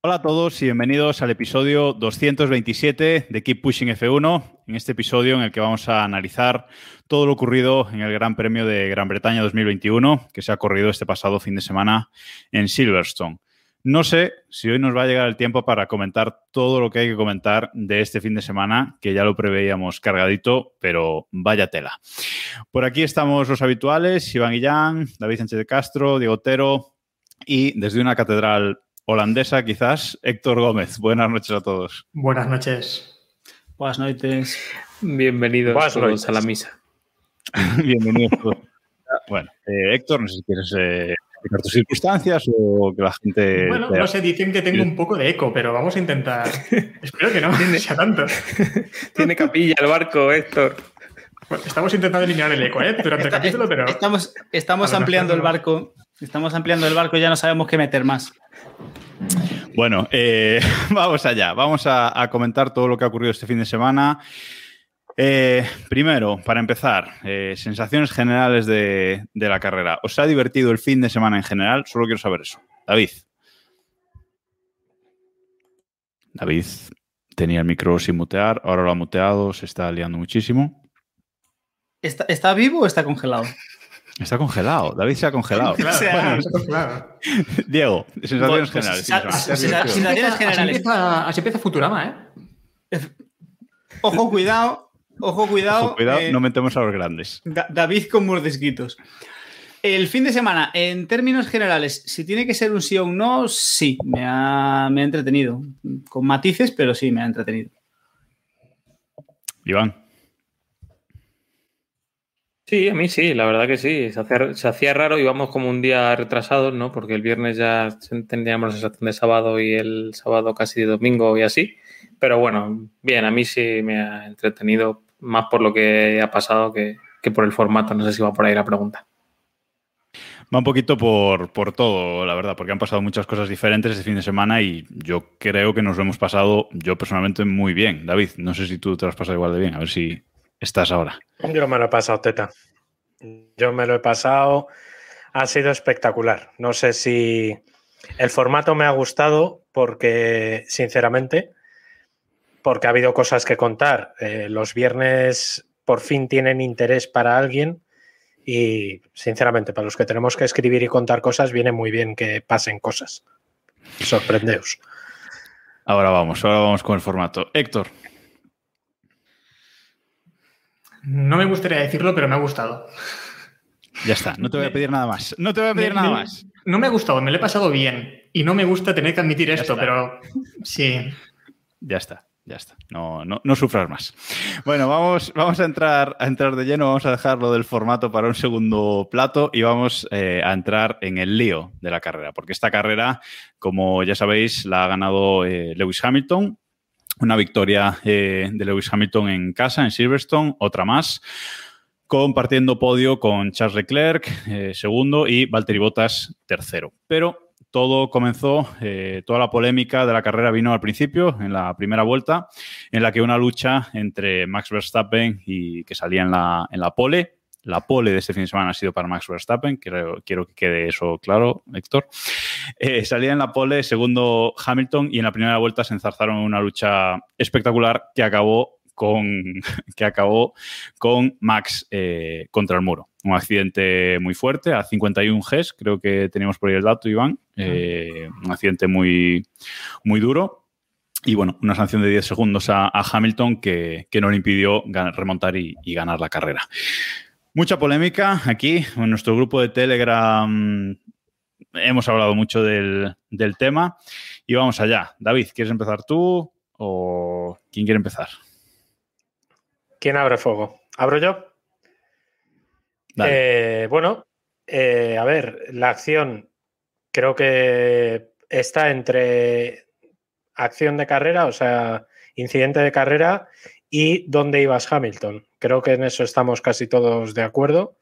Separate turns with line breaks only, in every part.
Hola a todos y bienvenidos al episodio 227 de Keep Pushing F1. En este episodio en el que vamos a analizar todo lo ocurrido en el Gran Premio de Gran Bretaña 2021, que se ha corrido este pasado fin de semana en Silverstone. No sé si hoy nos va a llegar el tiempo para comentar todo lo que hay que comentar de este fin de semana, que ya lo preveíamos cargadito, pero vaya tela. Por aquí estamos los habituales, Iván Guillán, David Sánchez de Castro, Diego Otero y desde una catedral holandesa quizás, Héctor Gómez. Buenas noches a todos.
Buenas noches.
Buenas noches.
Bienvenidos
Buenas
todos
noches.
a la misa.
Bienvenidos todos. Bueno, eh, Héctor, no sé si quieres eh, explicar tus circunstancias o que la gente...
Bueno, no sé, dicen que tengo un poco de eco, pero vamos a intentar. Espero que no sea tanto.
Tiene capilla el barco, Héctor.
Bueno, estamos intentando eliminar el eco, ¿eh? Durante el capítulo, pero.
Estamos, estamos ampliando el barco. Estamos ampliando el barco y ya no sabemos qué meter más.
Bueno, eh, vamos allá. Vamos a, a comentar todo lo que ha ocurrido este fin de semana. Eh, primero, para empezar, eh, sensaciones generales de, de la carrera. ¿Os ha divertido el fin de semana en general? Solo quiero saber eso. David. David tenía el micro sin mutear, ahora lo ha muteado, se está liando muchísimo.
¿Está, está vivo o está congelado?
Está congelado, David se ha congelado.
Claro, bueno.
Diego, sensaciones
Pues,
generales.
Así
sensaciones
así
generales.
empieza, así empieza Futurama, ¿eh?
Ojo, cuidado. Ojo, cuidado.
Ojo, cuidado,
eh,
no metemos a los grandes.
Da- David con mordisquitos. El fin de semana, en términos generales, si tiene que ser un sí o un no, sí, me ha, me ha entretenido. Con matices, pero sí, me ha entretenido.
Iván.
Sí, a mí sí, la verdad que sí. Se hacía, se hacía raro, íbamos como un día retrasados, ¿no? Porque el viernes ya teníamos la sensación de sábado y el sábado casi de domingo y así. Pero bueno, bien, a mí sí me ha entretenido más por lo que ha pasado que, que por el formato. No sé si va por ahí la pregunta.
Va un poquito por, por todo, la verdad, porque han pasado muchas cosas diferentes este fin de semana y yo creo que nos lo hemos pasado, yo personalmente, muy bien. David, no sé si tú te lo has pasado igual de bien, a ver si estás ahora.
Yo me lo he pasado, Teta. Yo me lo he pasado. Ha sido espectacular. No sé si el formato me ha gustado porque, sinceramente, porque ha habido cosas que contar. Eh, los viernes por fin tienen interés para alguien y, sinceramente, para los que tenemos que escribir y contar cosas, viene muy bien que pasen cosas. Sorprendeos.
Ahora vamos, ahora vamos con el formato. Héctor,
No me gustaría decirlo, pero me ha gustado.
ya está, no te voy a pedir nada más. No te voy a pedir
Me-
nada
me-
más.
No me ha gustado, me lo he pasado bien. Y no me gusta tener que admitir esto,
está.
pero sí.
Ya está, ya está. No, no, no sufras más. Bueno, vamos, vamos a, entrar, a entrar de lleno, vamos a dejar lo del formato para un segundo plato y vamos eh, a entrar en el lío de la carrera, porque esta carrera, como ya sabéis, la ha ganado eh, Lewis Hamilton. Una victoria eh, de Lewis Hamilton en casa, en Silverstone, otra más, compartiendo podio con Charles Leclerc, segundo, y Valtteri Bottas, tercero. Pero todo comenzó, eh, toda la polémica de la carrera vino al principio, en la primera vuelta, en la que una lucha entre Max Verstappen y que salía en la, en la pole. La pole de este fin de semana ha sido para Max Verstappen, quiero, quiero que quede eso claro, Héctor. Eh, salía en la pole segundo Hamilton y en la primera vuelta se enzarzaron en una lucha espectacular que acabó con, que acabó con Max eh, contra el muro. Un accidente muy fuerte, a 51 Gs, creo que teníamos por ahí el dato, Iván. Eh, un accidente muy, muy duro. Y bueno, una sanción de 10 segundos a, a Hamilton que, que no le impidió remontar y, y ganar la carrera. Mucha polémica aquí. En nuestro grupo de Telegram hemos hablado mucho del, del tema. Y vamos allá. David, ¿quieres empezar tú o quién quiere empezar?
¿Quién abre fuego? ¿Abro yo? Eh, bueno, eh, a ver, la acción creo que está entre acción de carrera, o sea, incidente de carrera y dónde ibas Hamilton. Creo que en eso estamos casi todos de acuerdo.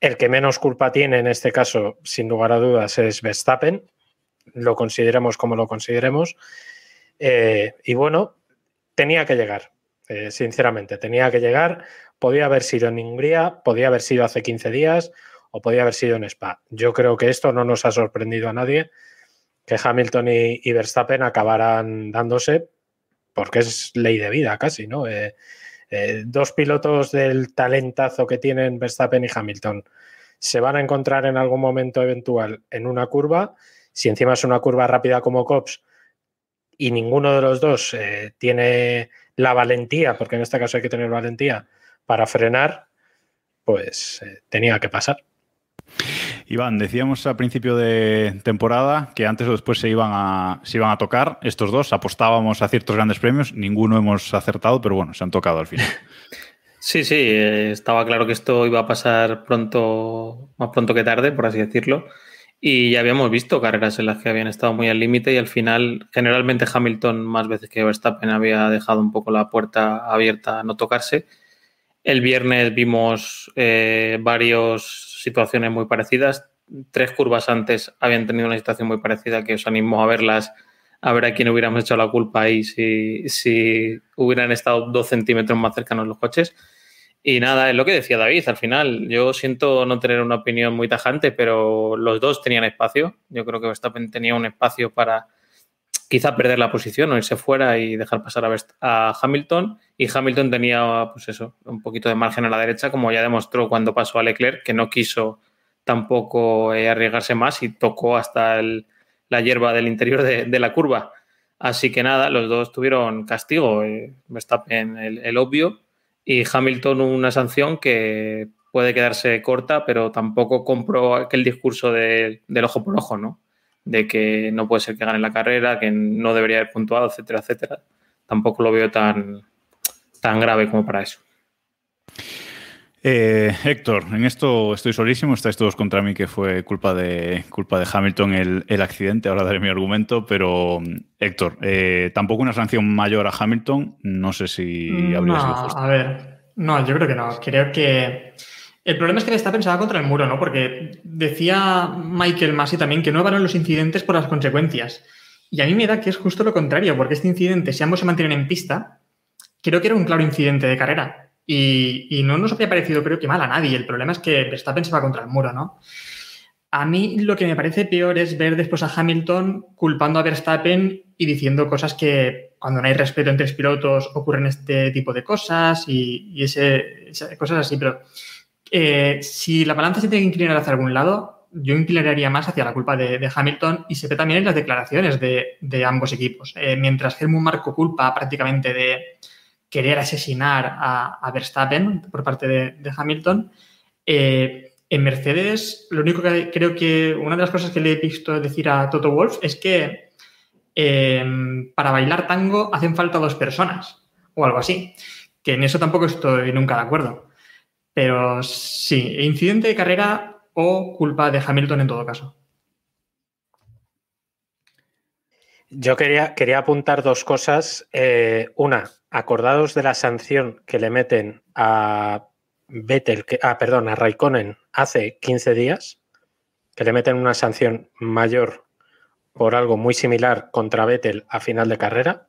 El que menos culpa tiene en este caso, sin lugar a dudas, es Verstappen. Lo consideremos como lo consideremos. Eh, y bueno, tenía que llegar, eh, sinceramente, tenía que llegar. Podía haber sido en Hungría, podía haber sido hace 15 días o podía haber sido en Spa. Yo creo que esto no nos ha sorprendido a nadie, que Hamilton y, Verstappen acabaran dándose, porque es ley de vida casi, ¿no? Eh, dos pilotos del talentazo que tienen Verstappen y Hamilton se van a encontrar en algún momento eventual en una curva. Si encima es una curva rápida como Cops, y ninguno de los dos eh, tiene la valentía, porque en este caso hay que tener valentía para frenar, pues eh, tenía que pasar.
Iván, decíamos al principio de temporada que antes o después se iban a, se iban a tocar estos dos, apostábamos a ciertos grandes premios, ninguno hemos acertado, pero bueno, se han tocado al final.
Sí, sí, eh, estaba claro que esto iba a pasar pronto, más pronto que tarde, por así decirlo. Y ya habíamos visto carreras en las que habían estado muy al límite y al final, generalmente Hamilton más veces que Verstappen había dejado un poco la puerta abierta a no tocarse. El viernes vimos eh, varias situaciones muy parecidas. Tres curvas antes habían tenido una situación muy parecida que os animo a verlas, a ver a quién hubiéramos hecho la culpa ahí si, si hubieran estado dos centímetros más cercanos los coches. Y nada, es lo que decía David, al final yo siento no tener una opinión muy tajante, pero los dos tenían espacio. Yo creo que Verstappen tenía un espacio para quizá perder la posición o irse fuera y dejar pasar a, Hamilton. Y Hamilton tenía, pues eso, un poquito de margen a la derecha, como ya demostró cuando pasó a Leclerc, que no quiso tampoco eh, arriesgarse más y tocó hasta la hierba del interior de, la curva. Así que nada, los dos tuvieron castigo. Eh, Verstappen el obvio y Hamilton una sanción que puede quedarse corta, pero tampoco compro aquel discurso del ojo por ojo, ¿no? De que no puede ser que gane la carrera, que no debería haber puntuado, etcétera, etcétera. Tampoco lo veo tan, tan grave como para eso.
Eh, Héctor, en esto estoy solísimo, estáis todos contra mí que fue culpa de, culpa de Hamilton el, accidente, ahora daré mi argumento, pero Héctor, eh, tampoco una sanción mayor a Hamilton, no sé si habría sido justo.
A ver, no, yo creo que no, creo que... El problema es que está pensada contra el muro, ¿no? Porque decía Michael Massey también que no van los incidentes por las consecuencias. Y a mí me da que es justo lo contrario, porque este incidente, si ambos se mantienen en pista, creo que era un claro incidente de carrera y, no nos había parecido, creo que mal a nadie. El problema es que Verstappen se va contra el muro, ¿no? A mí lo que me parece peor es ver después a Hamilton culpando a Verstappen y diciendo cosas que cuando no hay respeto entre pilotos ocurren este tipo de cosas y, ese, cosas así. Pero eh, si la balanza se tiene que inclinar hacia algún lado, yo inclinaría más hacia la culpa de, Hamilton y se ve también en las declaraciones de, ambos equipos. Eh, mientras Helmut Marco culpa prácticamente de, querer asesinar a, Verstappen por parte de, Hamilton. Eh, en Mercedes, lo único que creo que una de las cosas que le he visto decir a Toto Wolf es que em, para bailar tango hacen falta dos personas o algo así. Que en eso tampoco estoy nunca de acuerdo. Pero sí, incidente de carrera o culpa de Hamilton en todo caso.
Yo quería, quería apuntar dos cosas. Eh, una, acordados de la sanción que le meten a Vettel, que, ah, perdón, a Raikkonen hace 15 días, que le meten una sanción mayor por algo muy similar contra Vettel a final de carrera.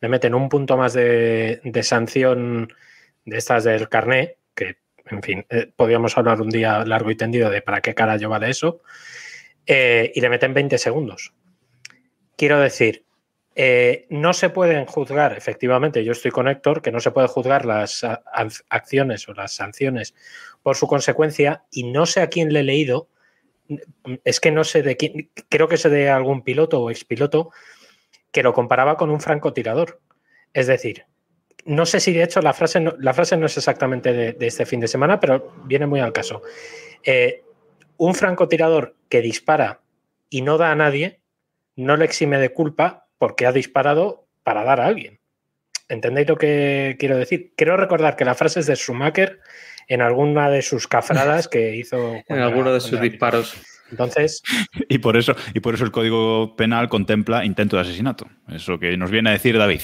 Le meten un punto más de, sanción de estas del carné, que, en fin, eh, podríamos hablar un día largo y tendido de para qué cara vale eso, eh, y le meten 20 segundos. Quiero decir, eh, no se pueden juzgar, efectivamente, yo estoy con Héctor, que no se puede juzgar las acciones o las sanciones por su consecuencia y no sé a quién le he leído, es que no sé de quién, creo que sé de algún piloto o expiloto que lo comparaba con un francotirador. Es decir, no sé si de hecho la frase no, la frase no es exactamente de, este fin de semana, pero viene muy al caso. Eh, un francotirador que dispara y no da a nadie, no le exime de culpa porque ha disparado para dar a alguien. ¿Entendéis lo que quiero decir? Quiero recordar que la frase es de Schumacher en alguna de sus cafradas que hizo.
En alguno de sus disparos.
Entonces,
Y por eso, y por eso el Código Penal contempla intento de asesinato. Eso que nos viene a decir David.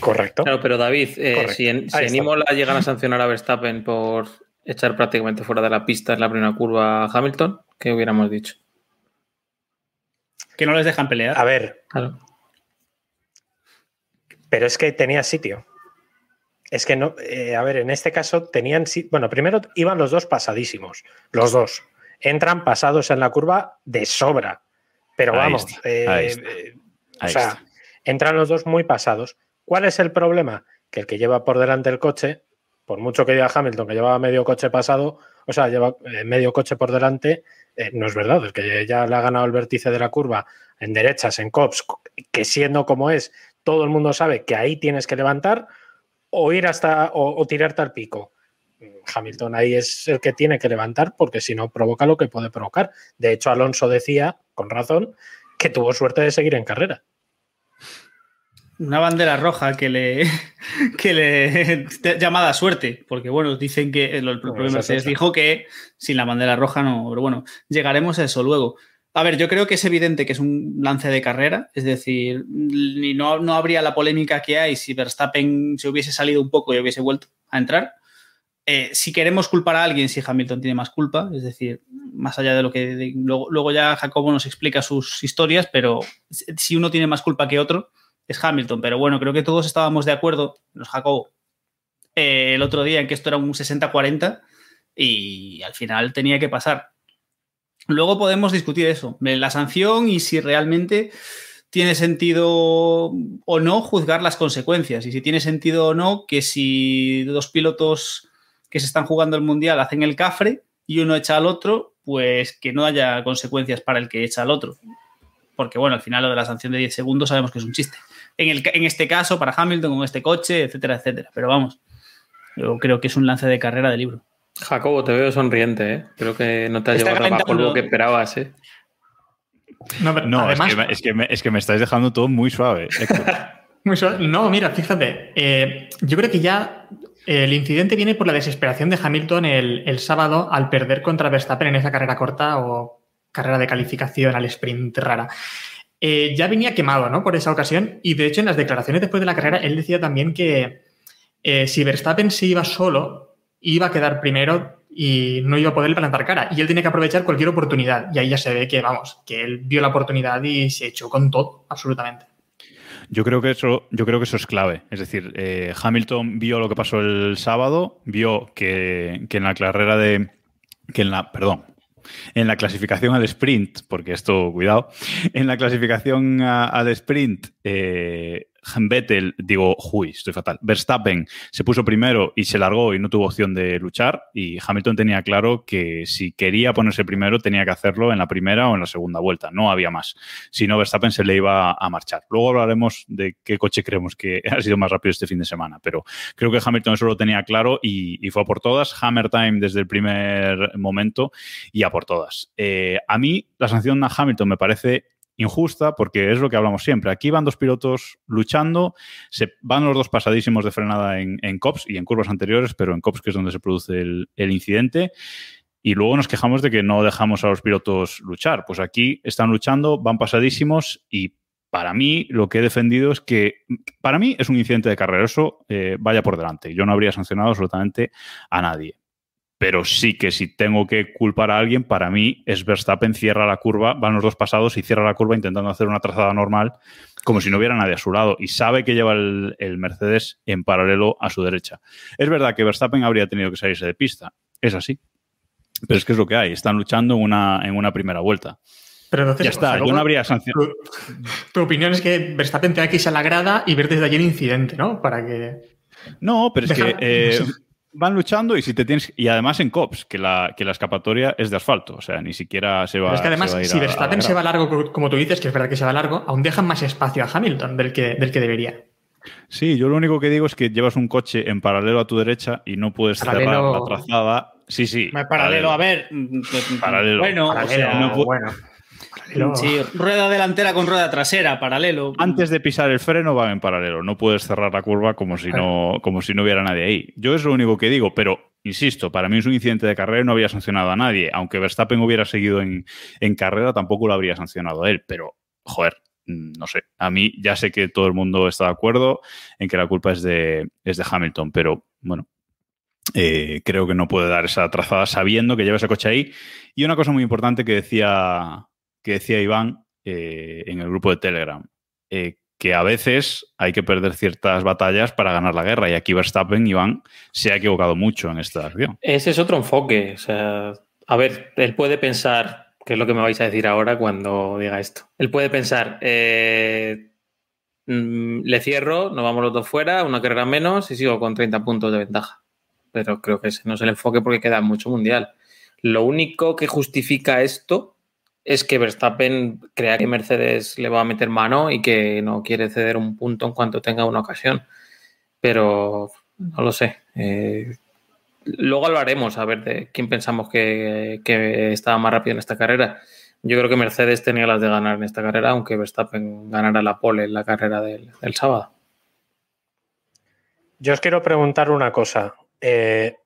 correcto.
Claro, pero David, eh, si en, si en. Imola llegan a sancionar a Verstappen por echar prácticamente fuera de la pista en la primera curva a Hamilton, ¿qué hubiéramos dicho?
Que no les dejan pelear.
A ver,
Claro.
pero es que tenía sitio. Es que no, eh, a ver, en este caso tenían sitio. Bueno, primero iban los dos pasadísimos, los dos. Entran pasados en la curva de sobra. Pero
Ahí
vamos,
está,
eh,
ahí está,
eh, o sea,
está.
entran los dos muy pasados. ¿Cuál es el problema? Que el que lleva por delante el coche, por mucho que diga Hamilton que llevaba medio coche pasado, o sea, lleva medio coche por delante, eh, no es verdad, el que ya le ha ganado el vértice de la curva en derechas, en cops, que siendo como es, todo el mundo sabe que ahí tienes que levantar o ir hasta o, o tirarte al pico. Hamilton ahí es el que tiene que levantar porque si no provoca lo que puede provocar. De hecho, Alonso decía, con razón, que tuvo suerte de seguir en carrera.
Una bandera roja que le, que le llamada suerte, porque bueno, dicen que el, el propio
Bueno,
Mercedes dijo que sin la bandera roja no, pero bueno, llegaremos a eso luego. A ver, yo creo que es evidente que es un lance de carrera, es decir, ni no, no habría la polémica que hay si Verstappen se hubiese salido un poco y hubiese vuelto a entrar. Eh, si queremos culpar a alguien, si Hamilton tiene más culpa, es decir, más allá de lo que de- luego, luego ya Jacobo nos explica sus historias, pero si uno tiene más culpa que otro, es Hamilton. Pero bueno, creo que todos estábamos de acuerdo, los Jacobo, eh, el otro día en que esto era un 60-40 y al final tenía que pasar. Luego podemos discutir eso, la sanción y si realmente tiene sentido o no juzgar las consecuencias. Y si tiene sentido o no que si dos pilotos que se están jugando el mundial hacen el cafre y uno echa al otro, pues que no haya consecuencias para el que echa al otro. Porque bueno, al final lo de la sanción de 10 segundos sabemos que es un chiste. En, el, en este caso, para Hamilton, con este coche, etcétera, etcétera. Pero vamos, yo creo que es un lance de carrera de libro.
Jacobo, te veo sonriente, ¿eh? Creo que no te has
Está
llevado tan bajo
calentando.
lo que esperabas, ¿eh?
No, pero
No,
además,
es, que, me- es, que me, es que me estáis dejando todo muy suave.
Muy suave. no, mira, fíjate, eh, yo creo que ya eh, el incidente viene por la desesperación de Hamilton el, el sábado al perder contra Verstappen en esa carrera corta o carrera de calificación al sprint rara. Eh, ya venía quemado, ¿no? Por esa ocasión y de hecho en las declaraciones después de la carrera él decía también que eh, si Verstappen se iba solo iba a quedar primero y no iba a poder plantar cara. Y él tiene que aprovechar cualquier oportunidad. Y ahí ya se ve que, vamos, que él vio la oportunidad y se echó con todo, absolutamente.
Yo creo que eso, yo creo que eso es clave. Es decir, eh, Hamilton vio lo que pasó el sábado, vio que, que en la carrera de. que en la. Perdón. En la clasificación al sprint, porque esto, cuidado, en la clasificación al sprint, eh, Vettel, digo, uy, estoy fatal. Verstappen se puso primero y se largó y no tuvo opción de luchar. Y Hamilton tenía claro que si quería ponerse primero, tenía que hacerlo en la primera o en la segunda vuelta. No había más. Si no, Verstappen se le iba a marchar. Luego hablaremos de qué coche creemos que ha sido más rápido este fin de semana. Pero creo que Hamilton eso lo tenía claro y, fue a por todas. Hammer time desde el primer momento y a por todas. Eh, a mí, la sanción a Hamilton me parece injusta porque es lo que hablamos siempre. Aquí van dos pilotos luchando, se van los dos pasadísimos de frenada en, COPS y en curvas anteriores, pero en COPS que es donde se produce el, el incidente. Y luego nos quejamos de que no dejamos a los pilotos luchar. Pues aquí están luchando, van pasadísimos y para mí lo que he defendido es que para mí es un incidente de carrera. Eso eh, vaya por delante. Yo no habría sancionado absolutamente a nadie pero sí que si tengo que culpar a alguien, para mí es Verstappen cierra la curva, van los dos pasados y cierra la curva intentando hacer una trazada normal, como si no hubiera nadie a su lado, y sabe que lleva el, el Mercedes en paralelo a su derecha. Es verdad que Verstappen habría tenido que salirse de pista, es así, pero es que es lo que hay, están luchando en una, en una primera vuelta.
Pero entonces,
Ya está,
Jacobo,
yo no habría sancionado.
Tu, tu opinión es que Verstappen tenga que irse a la grada y ver desde allí el incidente, ¿no? Para que.
No, pero es
Deja-
que eh,
no sé.
Van luchando y si te tienes y además en cops que la que la escapatoria es de asfalto, o sea, ni siquiera se va.
Pero es que además,
se va a ir
si
a
Verstappen se va largo, como tú dices, que es verdad que se va largo, aún dejan más espacio a Hamilton del que, del que debería.
Sí, yo lo único que digo es que llevas un coche en paralelo a tu derecha y no puedes cerrar
Paralelo-
la trazada. Sí, sí.
Paralelo, a ver.
Paralelo.
Bueno, o
Paralelo,
sea,
no pu-
bueno. Paralelo.
Sí, rueda delantera con rueda trasera, paralelo.
Antes de pisar el freno van en paralelo. No puedes cerrar la curva como si no, como si no hubiera nadie ahí. Yo es lo único que digo, pero insisto, para mí es un incidente de carrera y no había sancionado a nadie. Aunque Verstappen hubiera seguido en, en carrera, tampoco lo habría sancionado a él. Pero, joder, no sé. A mí ya sé que todo el mundo está de acuerdo en que la culpa es de, es de Hamilton, pero bueno, eh, creo que no puede dar esa trazada sabiendo que lleva ese coche ahí. Y una cosa muy importante que decía, que decía Iván eh, en el grupo de Telegram, eh, que a veces hay que perder ciertas batallas para ganar la guerra. Y aquí Verstappen, Iván, se ha equivocado mucho en esta acción.
Ese es otro enfoque. O sea, a ver, él puede pensar, que es lo que me vais a decir ahora cuando diga esto. Él puede pensar, eh, mm, le cierro, nos vamos los dos fuera, una carrera menos y sigo con 30 puntos de ventaja. Pero creo que ese no es el enfoque porque queda mucho mundial. Lo único que justifica esto es que Verstappen crea que Mercedes le va a meter mano y que no quiere ceder un punto en cuanto tenga una ocasión. Pero no lo sé. Eh, luego hablaremos a ver de quién pensamos que, estaba más rápido en esta carrera. Yo creo que Mercedes tenía las de ganar en esta carrera, aunque Verstappen ganara la pole en la carrera del, del sábado.
Yo os quiero preguntar una cosa. Eh,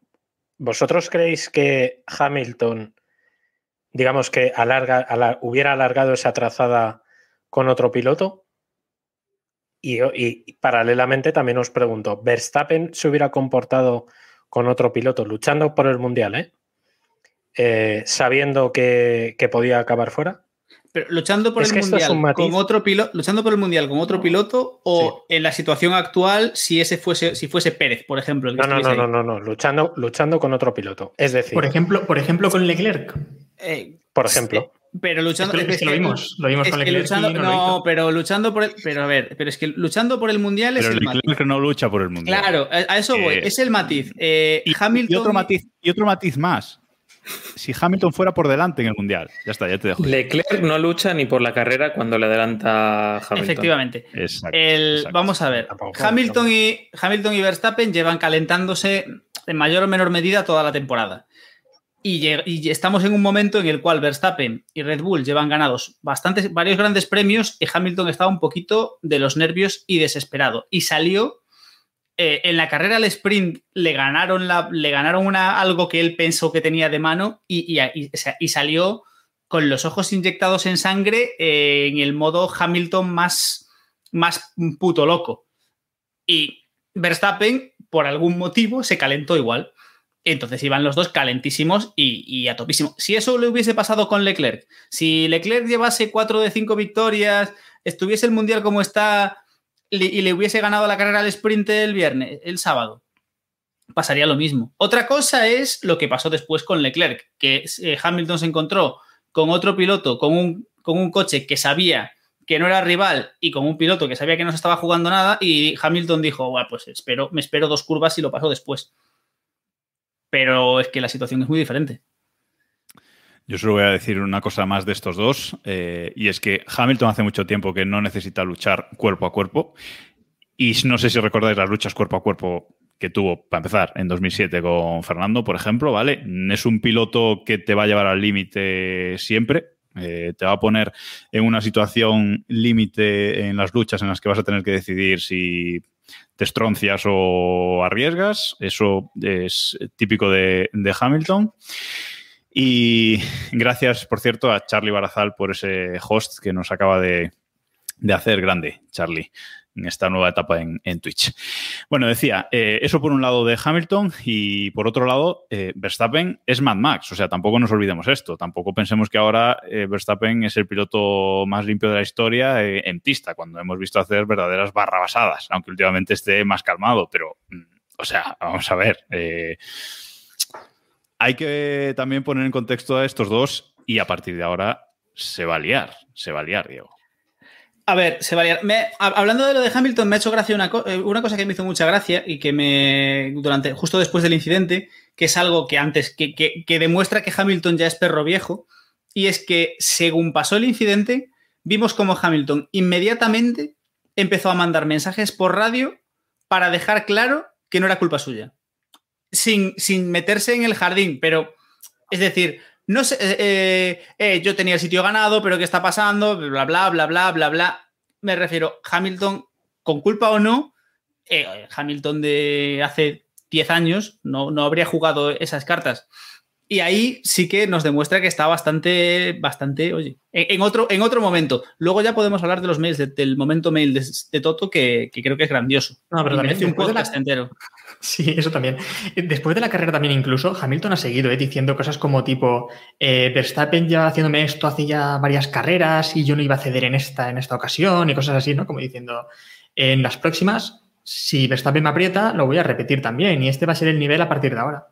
¿Vosotros creéis que Hamilton, digamos que alarga, alar, hubiera alargado esa trazada con otro piloto? Y, y, paralelamente también os pregunto, ¿Verstappen se hubiera comportado con otro piloto luchando por el Mundial, eh? Eh, sabiendo que, que, podía acabar fuera?
Pero luchando por
Es
el
es
mundial con otro piloto, luchando por el mundial con otro piloto o en la situación actual si ese fuese si fuese Pérez, por ejemplo. el que
No, no, no,
ahí.
no, no, no, luchando, luchando con otro piloto. Es decir,
Por ejemplo, por ejemplo, con Leclerc.
Eh,
por ejemplo,
pero luchando
Es que- es que lo vimos, lo vimos
es
con Leclerc
luchando-
no
pero luchando por el, pero a ver, pero es que luchando por el mundial es
Pero
el matiz.
Leclerc no lucha por el mundial.
Claro, a eso voy,
Eh,
es el matiz. Eh,
Y,
Hamilton
y otro matiz, y otro matiz más. Si Hamilton fuera por delante en el mundial, ya está, ya te dejo.
Leclerc no lucha ni por la carrera cuando le adelanta Hamilton.
Efectivamente.
Exacto,
El-
exacto.
Vamos a ver. Hamilton y, Hamilton y Verstappen llevan calentándose en mayor o menor medida toda la temporada. Y, estamos en un momento en el cual Verstappen y Red Bull llevan ganados bastantes, varios grandes premios y Hamilton estaba un poquito de los nervios y desesperado. Y salió eh, en la carrera al sprint, le ganaron, le ganaron una, algo que él pensó que tenía de mano y salió con los ojos inyectados en sangre eh, en el modo Hamilton más, más puto loco. Y Verstappen, por algún motivo, se calentó igual. Entonces iban los dos calentísimos y, y a topísimo. Si eso le hubiese pasado con Leclerc, si Leclerc llevase 4 de 5 victorias, estuviese el mundial como está y le hubiese ganado la carrera al sprint el viernes, el sábado, pasaría lo mismo. Otra cosa es lo que pasó después con Leclerc, que eh, Hamilton se encontró con otro piloto, con un, coche que sabía que no era rival y con un piloto que sabía que no se estaba jugando nada y Hamilton dijo, bueno, pues espero, me espero dos curvas y lo paso después. Pero es que la situación es muy diferente.
Yo solo voy a decir una cosa más de estos dos, eh, y es que Hamilton hace mucho tiempo que no necesita luchar cuerpo a cuerpo, y no sé si recordáis las luchas cuerpo a cuerpo que tuvo, para empezar, en 2007 con Fernando, por ejemplo, ¿vale? Es un piloto que te va a llevar al límite siempre, eh, te va a poner en una situación límite en las luchas en las que vas a tener que decidir si te estroncias o arriesgas. Eso es típico de, de Hamilton. Y gracias, por cierto, a Charlie Barazal por ese host que nos acaba de, de hacer grande, Charlie, en esta nueva etapa en, en Twitch. Bueno, decía, eh, eso por un lado de Hamilton y por otro lado, eh, Verstappen es Mad Max. O sea, tampoco nos olvidemos esto. Tampoco pensemos que ahora eh, Verstappen es el piloto más limpio de la historia en pista, cuando hemos visto hacer verdaderas barrabasadas, aunque últimamente esté más calmado. Pero, mm, o sea, vamos a ver. hay que también poner en contexto a estos dos y a partir de ahora se va a liar, se va a liar, Diego.
A ver, se hablando de lo de Hamilton, me ha hecho gracia una, eh, una cosa que me hizo mucha gracia y que me. durante justo después del incidente, que es algo que antes. que, que- que demuestra que Hamilton ya es perro viejo. Y es que, según pasó el incidente, vimos como Hamilton inmediatamente empezó a mandar mensajes por radio para dejar claro que no era culpa suya. Sin, sin meterse en el jardín, pero. Es decir, no sé, eh, eh, eh, yo tenía el sitio ganado, pero ¿qué está pasando? Bla, bla, bla, bla, bla, bla. Me refiero, Hamilton, con culpa o no, eh, Hamilton de hace 10 años no, no habría jugado esas cartas. Y ahí sí que nos demuestra que está bastante, bastante, oye, en, en otro, en otro momento. Luego ya podemos hablar de los mails, de- del momento mail de, de Toto, que, que creo que es grandioso.
No, pero
merece un
de la-
podcast entero.
Sí, eso también. Después de la carrera también incluso, Hamilton ha seguido eh, diciendo cosas como tipo, eh, Verstappen ya haciéndome esto hace ya varias carreras y yo no iba a ceder en esta, en esta ocasión y cosas así, ¿no? Como diciendo, en las próximas, si Verstappen me aprieta, lo voy a repetir también y este va a ser el nivel a partir de ahora.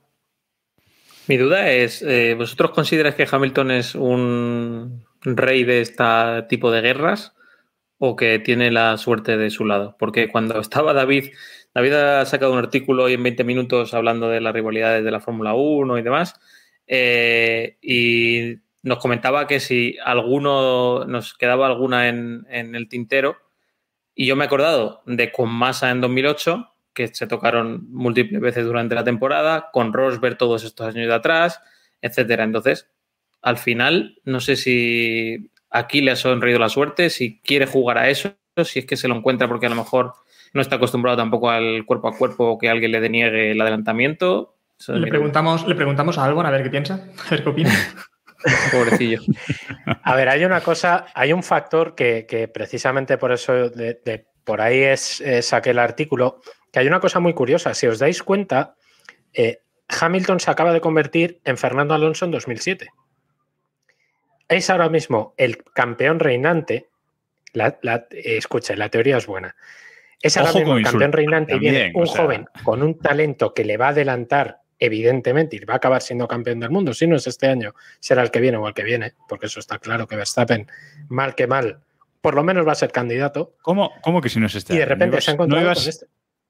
Mi duda es, eh, ¿vosotros consideráis que Hamilton es un rey de este tipo de guerras o que tiene la suerte de su lado? Porque cuando estaba David, David ha sacado un artículo hoy en 20 minutos hablando de las rivalidades de la Fórmula 1 y demás, eh, y nos comentaba que si alguno, nos quedaba alguna en, el tintero, y yo me he acordado de con Massa en 2008, que se tocaron múltiples veces durante la temporada, con Rosberg todos estos años de atrás, etcétera. Entonces, al final, no sé si aquí le ha sonreído la suerte, si quiere jugar a eso, si es que se lo encuentra porque a lo mejor no está acostumbrado tampoco al cuerpo a cuerpo que alguien le deniegue el adelantamiento. Eso es
Le preguntamos, le preguntamos a Albon a ver qué piensa, a ver qué opina.
Pobrecillo.
A ver, hay una cosa, hay un factor que, que precisamente por eso de, de- por ahí es, eh, saqué el artículo, que hay una cosa muy curiosa. Si os dais cuenta, eh, Hamilton se acaba de convertir en Fernando Alonso en 2007. Es ahora mismo el campeón reinante. La, la- eh, escucha, la teoría es buena. Es ahora mismo campeón reinante y viene un
o sea.
joven con un talento que le va a adelantar, evidentemente, y va a acabar siendo campeón del mundo. Si no es este año, será el que viene o el que viene, porque eso está claro que Verstappen, mal que mal, por lo menos va a ser candidato.
¿Cómo, cómo que si no es este
y de
año?
repente
¿No
se ha
ibas- ¿No
encontrado con este.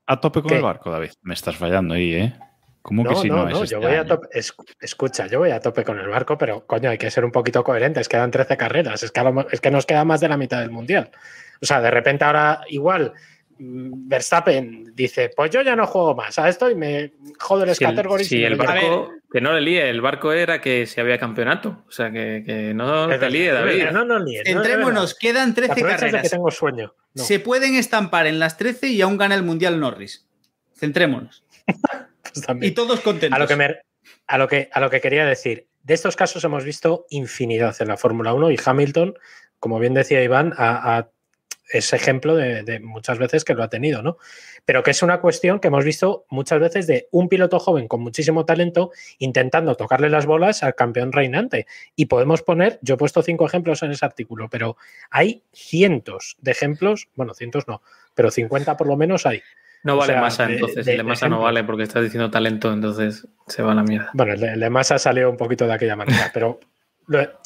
a tope con
¿Qué?
el barco, David? Me estás fallando ahí, ¿eh? ¿Cómo que
No,
si
no,
no,
no,
es
yo
este
voy a
año?
tope. es- escucha, yo voy a tope con el barco, pero coño, hay que ser un poquito coherentes. Quedan 13 carreras, es que, es que nos queda más de la mitad del mundial. O sea, de repente ahora igual Verstappen dice: Pues yo ya no juego más a esto y me jodo el
Si el,
categories.
si el barco, que no le líe, el barco era que si había campeonato. O sea, que, que no te líe, David.
No,
quedan 13
Aprovechas de que
carreras.
tengo sueño. No.
Se pueden estampar en las 13 y aún gana el Mundial Norris. Centrémonos.
Pues.
Y todos contentos.
A lo, que me- a, lo que, a lo que quería decir, de estos casos hemos visto infinidad en la Fórmula 1 y Hamilton, como bien decía Iván, a- a- es ejemplo de, de muchas veces que lo ha tenido, ¿no? Pero que es una cuestión que hemos visto muchas veces de un piloto joven con muchísimo talento intentando tocarle las bolas al campeón reinante. Y podemos poner, yo he puesto cinco ejemplos en ese artículo, pero hay cientos de ejemplos, bueno, cientos no, pero 50 por lo menos hay.
No
O
vale
sea,
masa, entonces.
de-
el de masa no vale porque estás diciendo talento, entonces se va a la mierda.
Bueno, el de, el de Massa salió un poquito de aquella manera, pero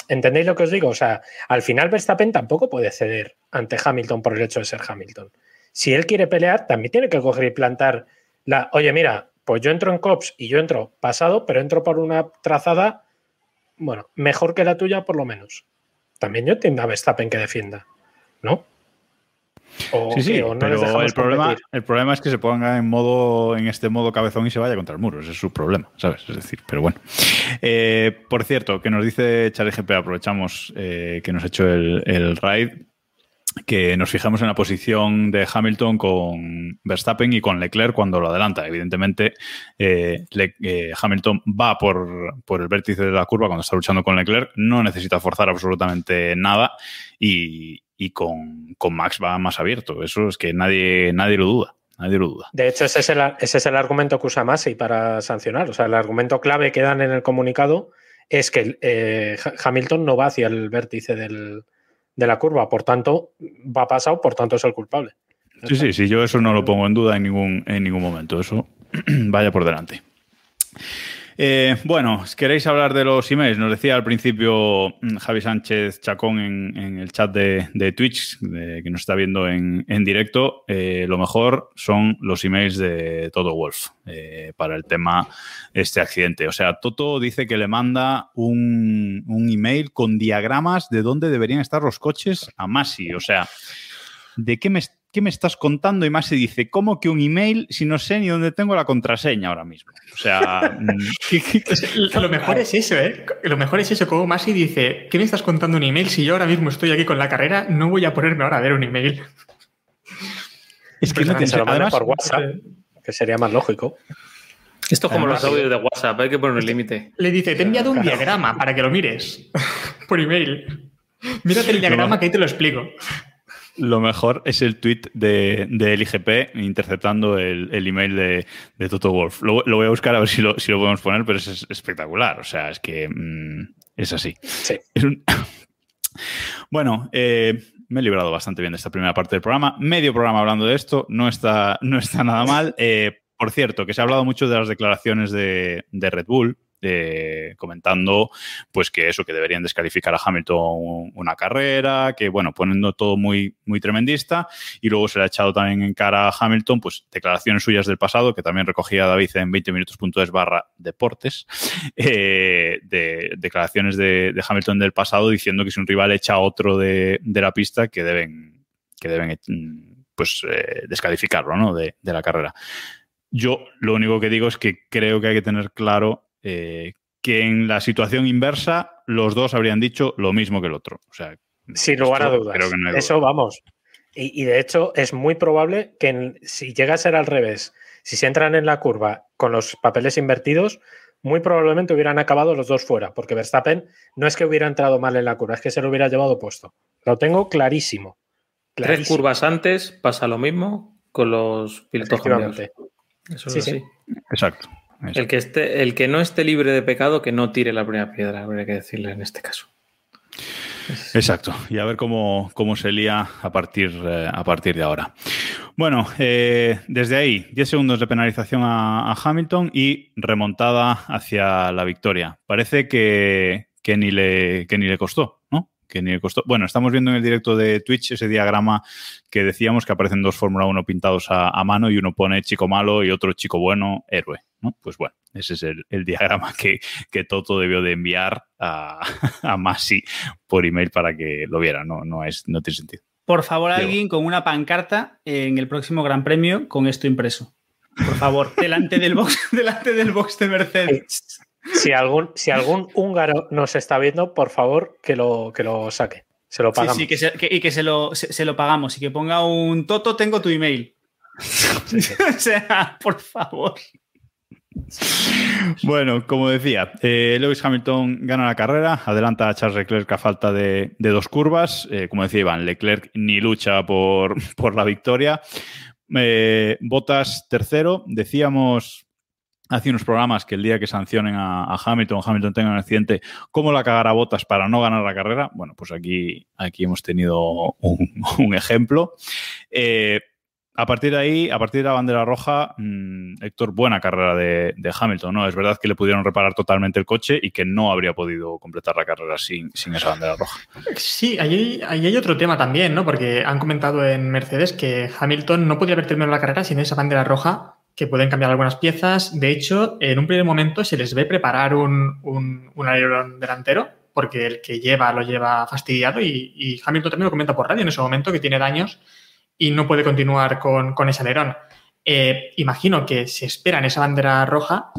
¿entendéis lo que os digo? O sea, al final Verstappen tampoco puede ceder ante Hamilton por el hecho de ser Hamilton. Si él quiere pelear, también tiene que coger y plantar la, oye, mira, pues yo entro en COPS y yo entro pasado, pero entro por una trazada, bueno, mejor que la tuya por lo menos. También yo entiendo a Verstappen que defienda, ¿no? O
Sí, sí,
que- o no
pero el problema,
competir.
el problema es que se ponga en modo, en este modo cabezón y se vaya contra el muro. Ese es su problema, ¿sabes? Es decir, pero bueno. Eh, por cierto, que nos dice Charlie GP, aprovechamos eh, que nos ha hecho el, el raid, que nos fijamos en la posición de Hamilton con Verstappen y con Leclerc cuando lo adelanta. Evidentemente, eh, Le- eh, Hamilton va por, por el vértice de la curva cuando está luchando con Leclerc, no necesita forzar absolutamente nada y, y con, con Max va más abierto. Eso es que nadie, nadie lo duda. Nadie lo duda.
De hecho, ese es, el, ese es el argumento que usa Masi para sancionar. O sea, el argumento clave que dan en el comunicado es que eh, Ha- Hamilton no va hacia el vértice del- de la curva, por tanto, va pasado, por tanto es el culpable.
Sí, sí, sí, yo eso no lo pongo en duda en ningún, en ningún momento. Eso vaya por delante. Eh, bueno, ¿queréis hablar de los emails? Nos decía al principio mm, Javi Sánchez Chacón en, el chat de, Twitch, que nos está viendo en, en directo, eh, lo mejor son los emails de Toto Wolf eh, para el tema este accidente. O sea, Toto dice que le manda un, un email con diagramas de dónde deberían estar los coches a Masi. O sea, ¿de qué me ¿qué me estás contando? Y Masi dice, ¿cómo que un email si no sé ni dónde tengo la contraseña ahora mismo? O sea, mm,
lo mejor es eso, ¿eh? Lo mejor es eso, como Masi dice, ¿qué me estás contando un email si yo ahora mismo estoy aquí con la carrera? No voy a ponerme ahora a ver un email.
Es que no te se lo manda por WhatsApp, que sería más lógico.
Esto es como los audios de WhatsApp, hay que poner un límite.
Le dice, te he enviado un diagrama para que lo mires por email. Mírate el diagrama que ahí te lo explico.
Lo mejor es el tweet de, de LIGP interceptando el, email de, Toto Wolf. Lo, voy a buscar a ver si lo, si lo podemos poner, pero es, espectacular. O sea, es que mm, es así. bueno, eh, me he librado bastante bien de esta primera parte del programa. Medio programa hablando de esto, no está, no está nada mal. Eh, por cierto, que se ha hablado mucho de las declaraciones de, de Red Bull comentando pues que eso, que deberían descalificar a Hamilton una carrera, que bueno, poniendo todo muy, muy tremendista y luego se le ha echado también en cara a Hamilton pues declaraciones suyas del pasado, que también recogía David en 20 minutos.es barra deportes, eh, de declaraciones de, Hamilton del pasado diciendo que si un rival echa a otro de, la pista que deben, que deben pues eh, descalificarlo ¿no? de, de la carrera. Yo lo único que digo es que creo que hay que tener claro eh, que en la situación inversa los dos habrían dicho lo mismo que el otro. O sea,
Sin lugar a dudas. Eso vamos. Y, de hecho es muy probable que si llega a ser al revés, si se entran en la curva con los papeles invertidos, muy probablemente hubieran acabado los dos fuera, porque Verstappen no es que hubiera entrado mal en la curva, es que se lo hubiera llevado puesto. Lo tengo clarísimo.
Tres curvas antes pasa lo mismo con los pilotos
Eso sí, sí. Exacto.
El que, esté, el que no esté libre de pecado, que no tire la primera piedra, habría que decirle en este caso.
Exacto, y a ver cómo, cómo se lía a partir, eh, a partir de ahora. Bueno, eh, desde ahí, 10 segundos de penalización a, Hamilton y remontada hacia la victoria. Parece que, que, ni, le, que ni le costó, ¿no? que ni le costó. Bueno, estamos viendo en el directo de Twitch ese diagrama que decíamos que aparecen dos Fórmula 1 pintados a, mano y uno pone chico malo y otro chico bueno, héroe. ¿No? Pues bueno, ese es el, diagrama que, que, Toto debió de enviar a, a Masi por email para que lo viera. No, no, es, no tiene sentido.
Por favor, alguien con una pancarta en el próximo Gran Premio con esto impreso. Por favor, delante del box, delante del box de Mercedes.
Si algún, si algún húngaro nos está viendo, por favor, que lo, que lo saque. Se lo pagamos.
Sí, sí y que se lo, se, lo pagamos. Y que ponga un Toto, tengo tu email. o sea, por favor.
Bueno, como decía, eh, Lewis Hamilton gana la carrera, adelanta a Charles Leclerc a falta de, dos curvas. Eh, como decía Iván, Leclerc ni lucha por, la victoria. Eh, Botas tercero, decíamos hace unos programas que el día que sancionen a, Hamilton, Hamilton tenga un accidente, ¿cómo la cagará Botas para no ganar la carrera? Bueno, pues aquí, aquí hemos tenido un, ejemplo. A partir de ahí, a partir de la bandera roja, mm, Héctor, buena carrera de, Hamilton, ¿no? Es verdad que le pudieron reparar totalmente el coche y que no habría podido completar la carrera sin, sin esa bandera roja.
Sí, ahí, hay otro tema también, ¿no? Porque han comentado en Mercedes que Hamilton no podría haber terminado la carrera sin esa bandera roja que pueden cambiar algunas piezas. De hecho, en un primer momento se les ve preparar un, un, alerón delantero, porque el que lleva lo lleva fastidiado y, Hamilton también lo comenta por radio en ese momento que tiene daños y no puede continuar con, ese alerón. Eh, imagino que se esperan esa bandera roja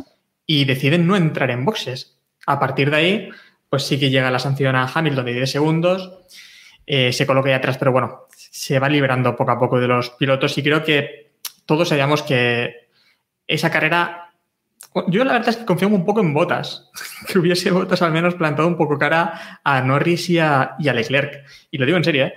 y deciden no entrar en boxes. A partir de ahí, pues sí que llega la sanción a Hamilton de 10 segundos, eh, se coloca ahí atrás, pero bueno, se va liberando poco a poco de los pilotos y creo que todos sabíamos que esa carrera. Yo la verdad es que confío un poco en Botas, que hubiese Botas al menos plantado un poco cara a Norris y a, Leclerc. Y lo digo en serio, ¿eh?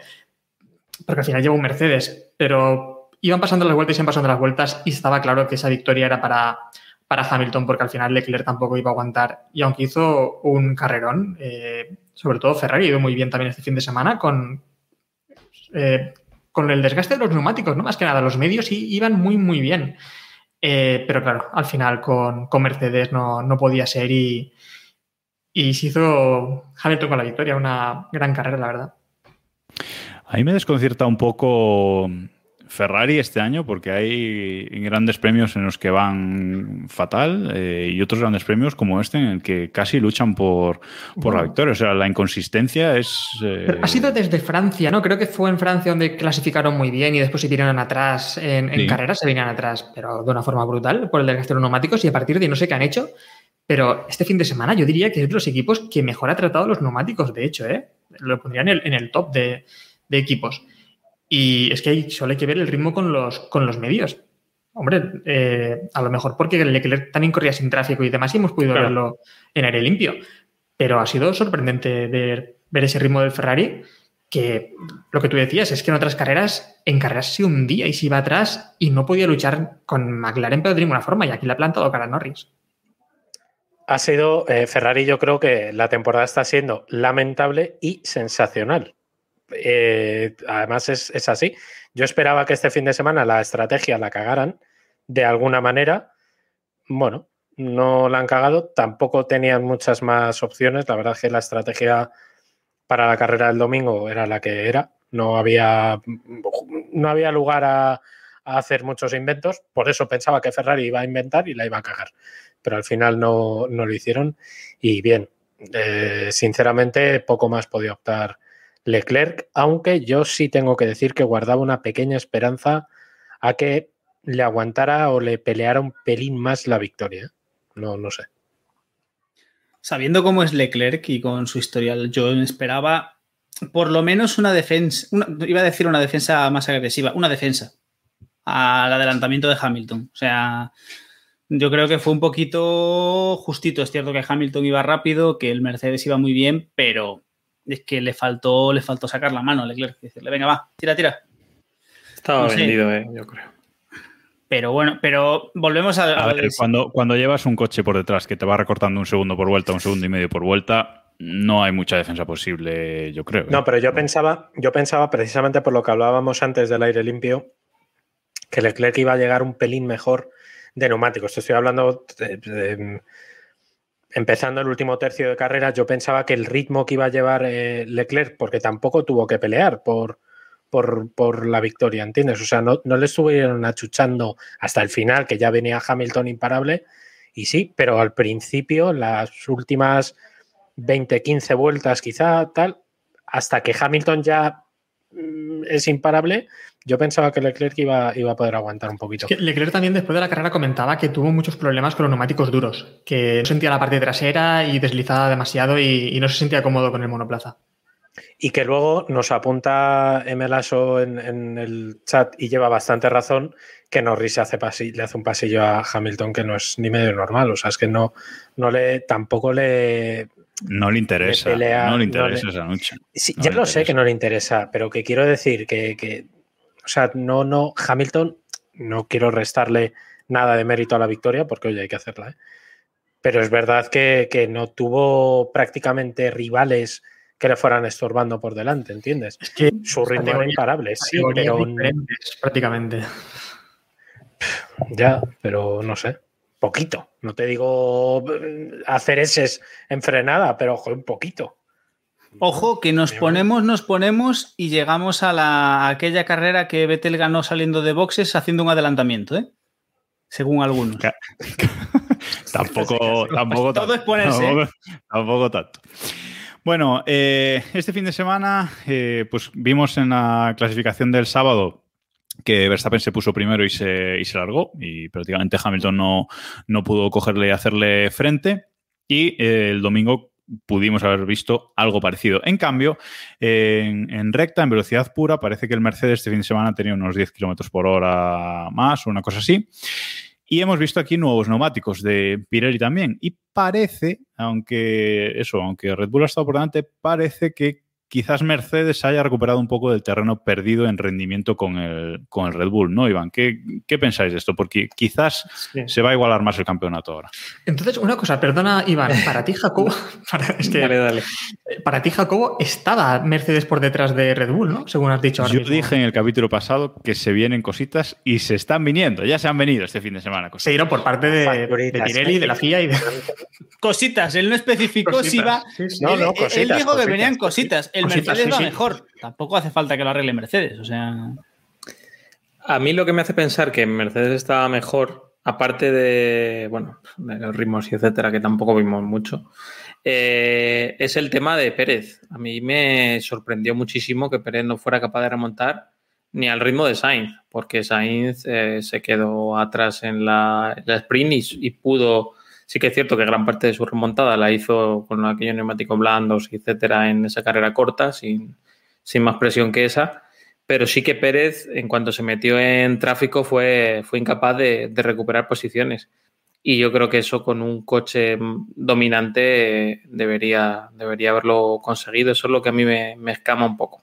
Porque al final lleva un Mercedes, pero iban pasando las vueltas y iban pasando las vueltas y estaba claro que esa victoria era para, para Hamilton, porque al final Leclerc tampoco iba a aguantar. Y aunque hizo un carrerón, eh, sobre todo Ferrari ido muy bien también este fin de semana con, eh, con el desgaste de los neumáticos, ¿no? Más que nada, los medios iban muy, muy bien. Eh, pero claro, al final con, Mercedes no, podía ser y, y se hizo Hamilton con la victoria, una gran carrera, la verdad.
A mí me desconcierta un poco Ferrari este año, porque hay grandes premios en los que van fatal eh, y otros grandes premios como este en el que casi luchan por, por la victoria. O sea, la inconsistencia es...
Eh... Ha sido desde Francia, ¿no? Creo que fue en Francia donde clasificaron muy bien y después se vinieron atrás en, en sí. carreras, se vinieron atrás, pero de una forma brutal por el desgaste de los neumáticos y a partir de no sé qué han hecho. Pero este fin de semana yo diría que es de los equipos que mejor ha tratado los neumáticos, de hecho, ¿eh? Lo pondría en el, en el top de, de equipos. Y es que hay, solo hay que ver el ritmo con los, con los medios. Hombre, eh, a lo mejor porque Leclerc también corría sin tráfico y demás y hemos podido claro. verlo en aire limpio. Pero ha sido sorprendente ver, ver, ese ritmo del Ferrari que lo que tú decías es que en otras carreras, en carreras se hundía y se iba atrás y no podía luchar con McLaren pero de ninguna forma y aquí le ha plantado cara a Norris.
Ha sido, eh, Ferrari yo creo que la temporada está siendo lamentable y sensacional. Eh, además es, es, así. Yo esperaba que este fin de semana la estrategia la cagaran de alguna manera. Bueno, no la han cagado. Tampoco tenían muchas más opciones. La verdad es que la estrategia para la carrera del domingo era la que era. No había, no había lugar a, hacer muchos inventos. Por eso pensaba que Ferrari iba a inventar y la iba a cagar. Pero al final no, no lo hicieron. Y bien, eh, sinceramente, poco más podía optar Leclerc, aunque yo sí tengo que decir que guardaba una pequeña esperanza a que le aguantara o le peleara un pelín más la victoria. No, no sé.
Sabiendo cómo es Leclerc y con su historial, yo esperaba por lo menos una defensa, iba a decir una defensa más agresiva, una defensa al adelantamiento de Hamilton. O sea, yo creo que fue un poquito justito. Es cierto que Hamilton iba rápido, que el Mercedes iba muy bien, pero es que le faltó, le faltó sacar la mano a Leclerc. Decirle, venga, va, tira, tira.
Estaba no vendido, eh, yo creo.
Pero bueno, pero volvemos a.
a ver, cuando, cuando llevas un coche por detrás que te va recortando un segundo por vuelta, un segundo y medio por vuelta, no hay mucha defensa posible, yo creo. ¿eh?
No, pero yo pensaba, yo pensaba precisamente por lo que hablábamos antes del aire limpio, que Leclerc iba a llegar un pelín mejor de neumáticos. Estoy hablando de, de, empezando el último tercio de carrera, yo pensaba que el ritmo que iba a llevar eh, Leclerc, porque tampoco tuvo que pelear por, por, por la victoria, ¿entiendes? O sea, no, no, le estuvieron achuchando hasta el final, que ya venía Hamilton imparable, y sí, pero al principio, las últimas 20, 15 vueltas quizá, tal, hasta que Hamilton ya es imparable, yo pensaba que Leclerc iba, iba, a poder aguantar un poquito.
Es que Leclerc también después de la carrera comentaba que tuvo muchos problemas con los neumáticos duros, que no sentía la parte trasera y deslizaba demasiado y, y no se sentía cómodo con el monoplaza.
Y que luego nos apunta Emelaso en, en, el chat y lleva bastante razón que Norris hace le hace un pasillo a Hamilton que no es ni medio normal. O sea, es que no, no le tampoco le.
No le interesa. Pelea, no le interesa no le, esa noche.
Sí, no ya lo interesa. sé que no le interesa, pero que quiero decir que, que o sea, no, no, Hamilton, no quiero restarle nada de mérito a la victoria, porque oye, hay que hacerla, ¿eh? Pero es verdad que, que, no tuvo prácticamente rivales que le fueran estorbando por delante, ¿entiendes?
Es que
su ritmo era imparable, sí, pero.
Prácticamente.
Ya, pero no sé. Poquito. No te digo hacer ese en frenada, pero ojo, un poquito.
Ojo, que nos ponemos, nos ponemos y llegamos a, la, a aquella carrera que Vettel ganó saliendo de boxes haciendo un adelantamiento, ¿eh? Según algunos.
tampoco, tampoco,
Todo es ponerse. ¿eh?
Tampoco, tampoco tanto. Bueno, eh, este fin de semana, eh, pues vimos en la clasificación del sábado que Verstappen se puso primero y se, y se largó, y prácticamente Hamilton no, no pudo cogerle y hacerle frente. Y eh, el domingo pudimos haber visto algo parecido. En cambio, en, recta, en velocidad pura, parece que el Mercedes este fin de semana tenía unos 10 kilómetros por hora más o una cosa así. Y hemos visto aquí nuevos neumáticos de Pirelli también. Y parece, aunque eso, aunque Red Bull ha estado por delante, parece que quizás Mercedes haya recuperado un poco del terreno perdido en rendimiento con el, con el Red Bull, ¿no, Iván? ¿Qué, ¿Qué, pensáis de esto? Porque quizás sí. se va a igualar más el campeonato ahora.
Entonces, una cosa, perdona, Iván, para ti, Jacobo, para, es que,
dale, dale.
para ti, Jacobo, estaba Mercedes por detrás de Red Bull, ¿no? Según has dicho ahora
Yo
mismo.
dije en el capítulo pasado que se vienen cositas y se están viniendo, ya se han venido este fin de semana. Cositas.
Se dieron por parte de, de Pirelli, de la FIA y de...
Cositas, él no especificó cositas. si iba... Sí, sí.
No, no, cositas,
él dijo
cositas,
que venían cositas. El
cositas,
Mercedes
sí,
va
sí.
mejor. Tampoco hace falta que lo arregle Mercedes, o sea...
A mí lo que me hace pensar que Mercedes estaba mejor, aparte de, bueno, de los ritmos y etcétera, que tampoco vimos mucho, eh, es el tema de Pérez. A mí me sorprendió muchísimo que Pérez no fuera capaz de remontar ni al ritmo de Sainz, porque Sainz eh, se quedó atrás en la, la sprint y, y pudo Sí que es cierto que gran parte de su remontada la hizo con aquellos neumáticos blandos, etcétera, en esa carrera corta, sin, sin más presión que esa. Pero sí que Pérez, en cuanto se metió en tráfico, fue, fue incapaz de, de recuperar posiciones. Y yo creo que eso con un coche dominante eh, debería, debería haberlo conseguido. Eso es lo que a mí me, escama un poco.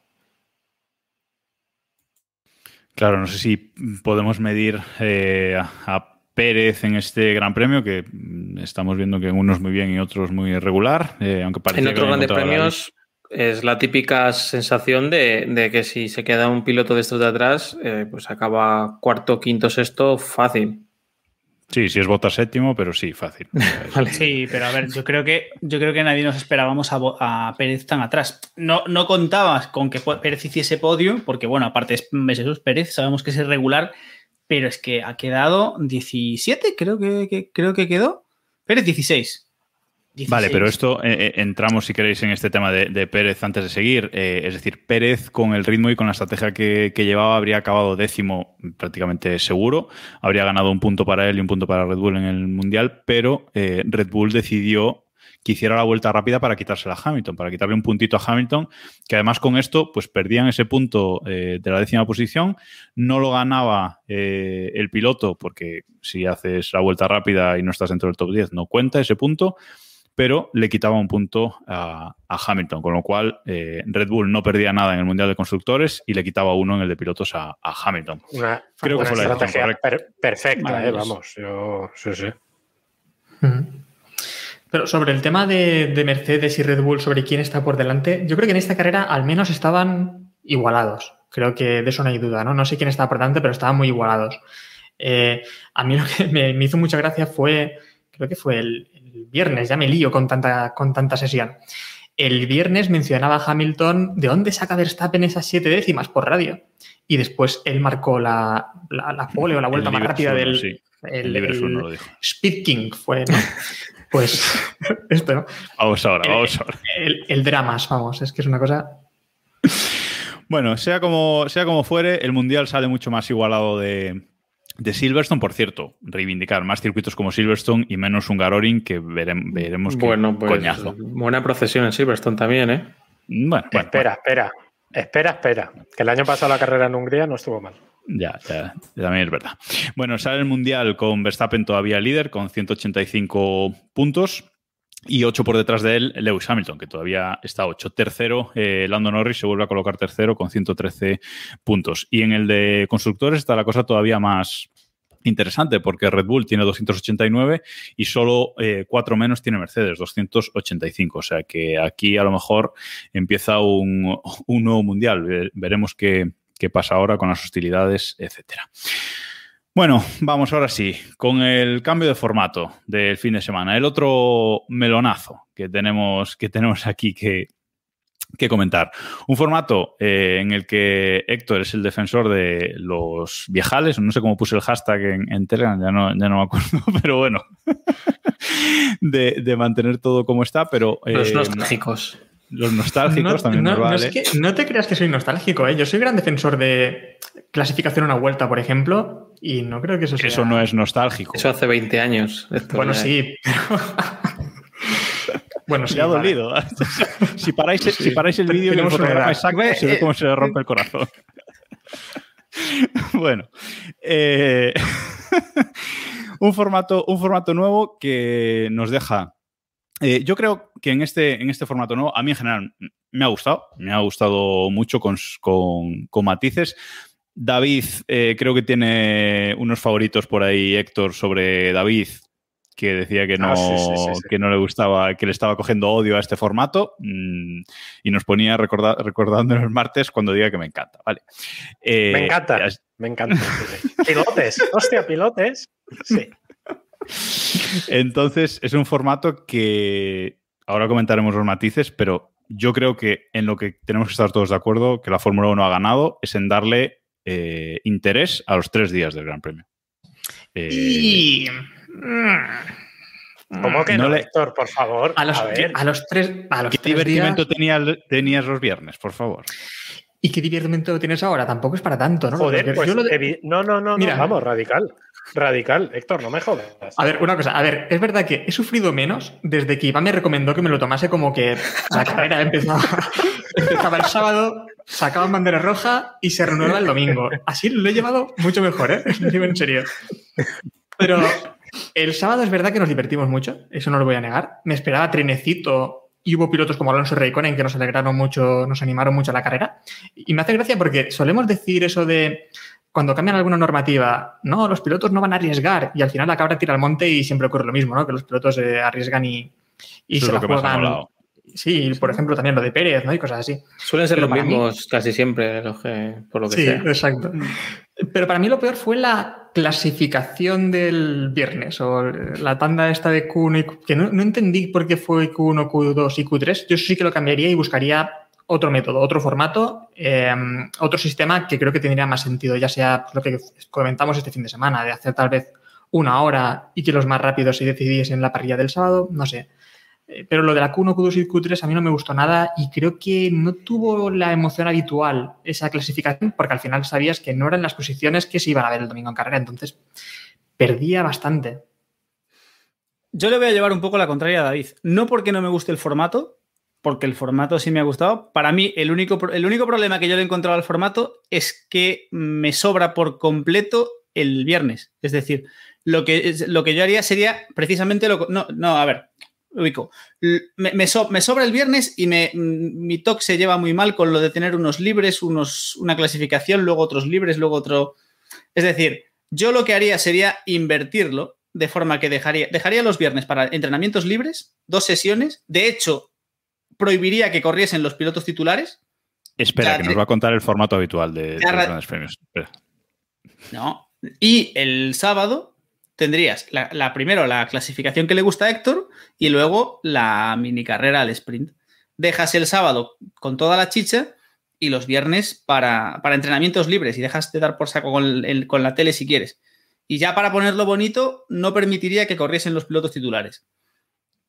Claro, no sé si podemos medir eh, a Pérez en este Gran Premio, que mm, estamos viendo que en unos muy bien y otros muy irregular, eh, aunque parece
En otros grandes premios es la típica sensación de, de, que si se queda un piloto de estos de atrás, eh, pues acaba cuarto, quinto, sexto, fácil.
Sí, sí es Bota séptimo, pero sí, fácil.
vale. Sí, pero a ver, yo creo que yo creo que nadie nos esperábamos a, a, Pérez tan atrás. No, no contabas con que Pérez hiciese podio, porque bueno, aparte es Jesús Pérez, sabemos que es irregular, pero es que ha quedado 17, creo que, que creo que quedó. Pérez 16.
16. Vale, pero esto eh, entramos, si queréis, en este tema de, de Pérez antes de seguir. Eh, es decir, Pérez con el ritmo y con la estrategia que, que, llevaba habría acabado décimo prácticamente seguro. Habría ganado un punto para él y un punto para Red Bull en el Mundial, pero eh, Red Bull decidió que hiciera la vuelta rápida para quitársela a Hamilton, para quitarle un puntito a Hamilton, que además con esto pues perdían ese punto eh, de la décima posición, no lo ganaba eh, el piloto, porque si haces la vuelta rápida y no estás dentro del top 10 no cuenta ese punto, pero le quitaba un punto a, a Hamilton, con lo cual eh, Red Bull no perdía nada en el Mundial de Constructores y le quitaba uno en el de pilotos a, a Hamilton.
Una, Creo una que fue estrategia la per perfecta, eh, vamos, yo sí, sí.
Uh -huh. Pero sobre el tema de, de, Mercedes y Red Bull, sobre quién está por delante, yo creo que en esta carrera al menos estaban igualados. Creo que de eso no hay duda, ¿no? No sé quién estaba por delante, pero estaban muy igualados. Eh, a mí lo que me, me, hizo mucha gracia fue, creo que fue el, el, viernes, ya me lío con tanta, con tanta sesión. El viernes mencionaba Hamilton de dónde saca Verstappen esas siete décimas por radio. Y después él marcó la, la, la pole o la vuelta más rápida del,
sí. El, el, el no
Speed King fue, ¿no? Pues esto, ¿no?
Vamos ahora, vamos ahora.
El, el, dramas, vamos, es que es una cosa.
Bueno, sea como, sea como fuere, el Mundial sale mucho más igualado de, de Silverstone, por cierto, reivindicar más circuitos como Silverstone y menos un Garoring que veremos, veremos que
bueno, pues, coñazo. Buena procesión en Silverstone también, ¿eh?
Bueno, bueno
espera,
bueno.
espera. Espera, espera. Que el año pasado la carrera en Hungría no estuvo mal.
Ya, ya, también es verdad. Bueno, sale el Mundial con Verstappen todavía líder, con 185 puntos. Y 8 por detrás de él, Lewis Hamilton, que todavía está 8. Tercero, eh, Lando Norris se vuelve a colocar tercero con 113 puntos. Y en el de constructores está la cosa todavía más, interesante porque Red Bull tiene 289 y solo eh, cuatro menos tiene Mercedes, 285. O sea que aquí a lo mejor empieza un, un nuevo mundial. Veremos qué, qué, pasa ahora con las hostilidades, etcétera. Bueno, vamos ahora sí, con el cambio de formato del fin de semana. El otro melonazo que tenemos, que tenemos aquí que, que comentar. Un formato eh, en el que Héctor es el defensor de los viejales, no sé cómo puse el hashtag en, en Telegram, ya no, ya no me acuerdo, pero bueno, de, de, mantener todo como está, pero...
Eh, los nostálgicos.
Los nostálgicos
no,
también
no,
nos vale.
no, es que, no te creas que soy nostálgico, ¿eh? yo soy gran defensor de clasificación a una vuelta, por ejemplo, y no creo que eso sea...
Eso no es nostálgico.
Eso hace 20 años.
Bueno, sí, pero...
Bueno, sí, ha dolido. Vale. si, paráis, sí. si paráis el vídeo y el fotograma exacto, se ve cómo se le rompe el corazón. bueno. Eh, un, formato, un formato nuevo que nos deja. Eh, yo creo que en este, en este formato nuevo, a mí en general me ha gustado. Me ha gustado mucho con, con, con matices. David, eh, creo que tiene unos favoritos por ahí, Héctor, sobre David, que decía que no, ah, sí, sí, sí, que no le gustaba, que le estaba cogiendo odio a este formato mmm, y nos ponía recordar, recordando el martes cuando diga que me encanta. Vale.
Eh, me encanta, es... me encanta. pilotes, hostia, pilotes. Sí.
Entonces, es un formato que ahora comentaremos los matices, pero yo creo que en lo que tenemos que estar todos de acuerdo, que la Fórmula 1 ha ganado, es en darle eh, interés a los tres días del Gran Premio. Eh,
Y.
¿Cómo que
No
no,
le-
Héctor, por favor?
A los,
A ver.
a los tres. A los
¿Qué
tres
divertimento
días-
tenía- tenías los viernes, por favor?
¿Y qué divertimento tienes ahora? Tampoco es para tanto, ¿no?
Joder, pues
yo lo de-
no, no, no, no,
Mira.
vamos, radical. Radical, Héctor, no me jodas.
A ver, una cosa, a ver, es verdad que he sufrido menos desde que Iván me recomendó que me lo tomase como que la carrera empezaba, empezaba el sábado, sacaban bandera roja y se renueva el domingo. Así lo he llevado mucho mejor, ¿eh? En serio. Pero el sábado es verdad que nos divertimos mucho, eso no lo voy a negar. Me esperaba trenecito y hubo pilotos como Alonso Raikkonen que nos alegraron mucho, nos animaron mucho a la carrera. Y me hace gracia porque solemos decir eso de cuando cambian alguna normativa, no, los pilotos no van a arriesgar y al final la cabra tira al monte y siempre ocurre lo mismo, ¿no? Que los pilotos eh, arriesgan y, y
Eso
se la juegan. Sí, por ejemplo, también lo de Pérez, ¿no? Y cosas así.
Suelen ser
Pero
los
mí-
mismos casi siempre, los que, por lo que
Sí,
sea.
exacto. Pero para mí lo peor fue la clasificación del viernes o la tanda esta de Q1 y Q, que no, no entendí por qué fue Q1, Q2 y Q3. Yo sí que lo cambiaría y buscaría otro método, otro formato, eh, otro sistema que creo que tendría más sentido, ya sea lo que comentamos este fin de semana, de hacer tal vez una hora y que los más rápidos se decidiesen en la parrilla del sábado, no sé. Eh, Pero lo de la Q1, Q2 y Q3 a mí no me gustó nada y creo que no tuvo la emoción habitual esa clasificación porque al final sabías que no eran las posiciones que se iban a ver el domingo en carrera, entonces perdía bastante.
Yo le voy a llevar un poco la contraria a David. No porque no me guste el formato, porque el formato sí me ha gustado. Para mí, el único, el único problema que yo le he encontrado al formato es que me sobra por completo el viernes. Es decir, lo que, lo que yo haría sería precisamente lo. No, no, a ver, ubico. Me, me so- me sobra el viernes y me, mi talk se lleva muy mal con lo de tener unos libres, unos, una clasificación, luego otros libres, luego otro. Es decir, yo lo que haría sería invertirlo de forma que dejaría, dejaría los viernes para entrenamientos libres, dos sesiones. De hecho, prohibiría que corriesen los pilotos titulares.
Espera, que nos va a contar el formato habitual de, los
ra-
grandes premios. Espera.
No. Y el sábado tendrías la, la- primero la clasificación que le gusta a Héctor y luego la mini carrera al sprint. Dejas el sábado con toda la chicha y los viernes para, para entrenamientos libres y dejas de dar por saco con, el- con la tele si quieres. Y ya para ponerlo bonito, no permitiría que corriesen los pilotos titulares.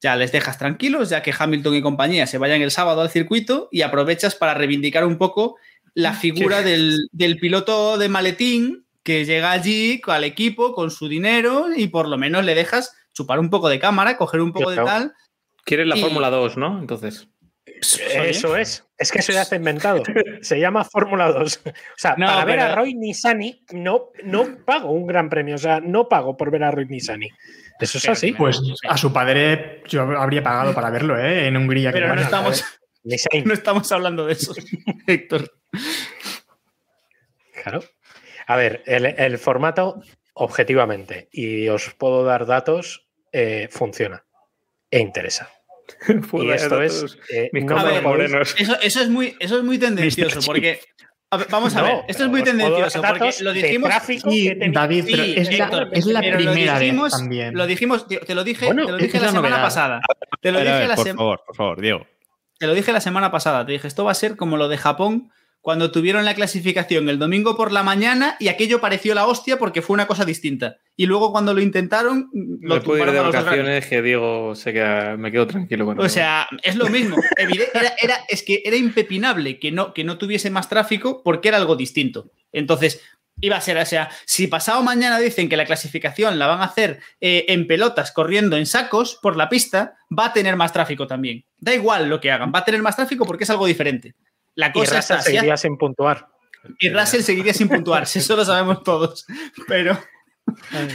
Ya les dejas tranquilos, ya que Hamilton y compañía se vayan el sábado al circuito y aprovechas para reivindicar un poco la figura del, del piloto de maletín que llega allí al equipo con su dinero y por lo menos le dejas chupar un poco de cámara, coger un poco de tal.
Quieres la
Y-
Fórmula 2, ¿no? Entonces.
Eso es. Es que eso ya está inventado. Se llama Fórmula 2. O sea,
No,
para ver
pero-
a Roy Nissani no, no pago un gran premio. O sea, no pago por ver a Roy Nissani. Eso es
Pero
así.
Pues a su padre yo habría pagado para verlo, ¿eh? En Hungría. que
Pero no estamos, no estamos hablando de eso, Héctor.
claro. A ver, el, el formato, objetivamente, y os puedo dar datos, eh, funciona e interesa. Y esto es. eh,
Mis
ver, Eso, eso es muy, eso es muy tendencioso, porque. ver, vamos a
No,
ver, esto es muy tendencioso, porque lo dijimos.
Sí, David, pero
Sí,
es, la, es la
pero
primera
lo dijimos,
vez también.
Lo dijimos, te, lo dije,
Bueno,
te lo dije
la
la semana pasada. Te lo dije
ver,
la
por
semana.
favor, por favor, Diego.
Te lo dije la semana pasada, te dije, esto va a ser como lo de Japón cuando tuvieron la clasificación el domingo por la mañana y aquello pareció la hostia porque fue una cosa distinta. Y luego cuando lo intentaron, lo
Me puedo ir de vacaciones que Diego se queda, me quedo tranquilo con
o sea, es lo mismo. Era, era- es que era impepinable que no, que no tuviese más tráfico porque era algo distinto. Entonces, iba a ser, o sea, si pasado mañana dicen que la clasificación la van a hacer eh, en pelotas corriendo en sacos por la pista, va a tener más tráfico también. Da igual lo que hagan, va a tener más tráfico porque es algo diferente. La
Y
cosa
Russell
está, si
seguiría sin puntuar.
y Russell seguiría sin puntuarse, eso lo sabemos todos. Pero,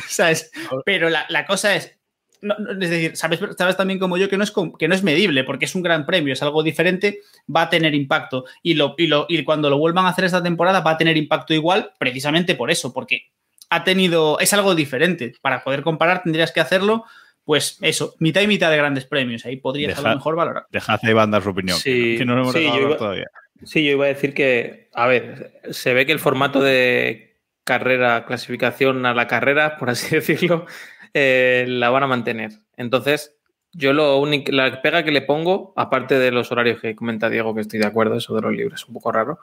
¿sabes? Pero la, la cosa es, no- no, es decir, sabes, sabes también como yo que no, es, que no es medible, porque es un gran premio, es algo diferente, va a tener impacto. Y, lo, y, lo, y cuando lo vuelvan a hacer esta temporada va a tener impacto igual, precisamente por eso, porque ha tenido, es algo diferente. Para poder comparar tendrías que hacerlo, pues eso, mitad y mitad de grandes premios. Ahí podrías a
Deja-
lo mejor valorar.
Dejad a Iván dar su opinión.
Sí,
que no lo hemos
sí, yo iba-
todavía.
Sí, yo iba a decir que, a ver, se ve que el formato de carrera, clasificación a la carrera, por así decirlo, eh, la van a mantener. Entonces, yo lo único, la pega que le pongo, aparte de los horarios que comenta Diego, que estoy de acuerdo, eso de los libres es un poco raro,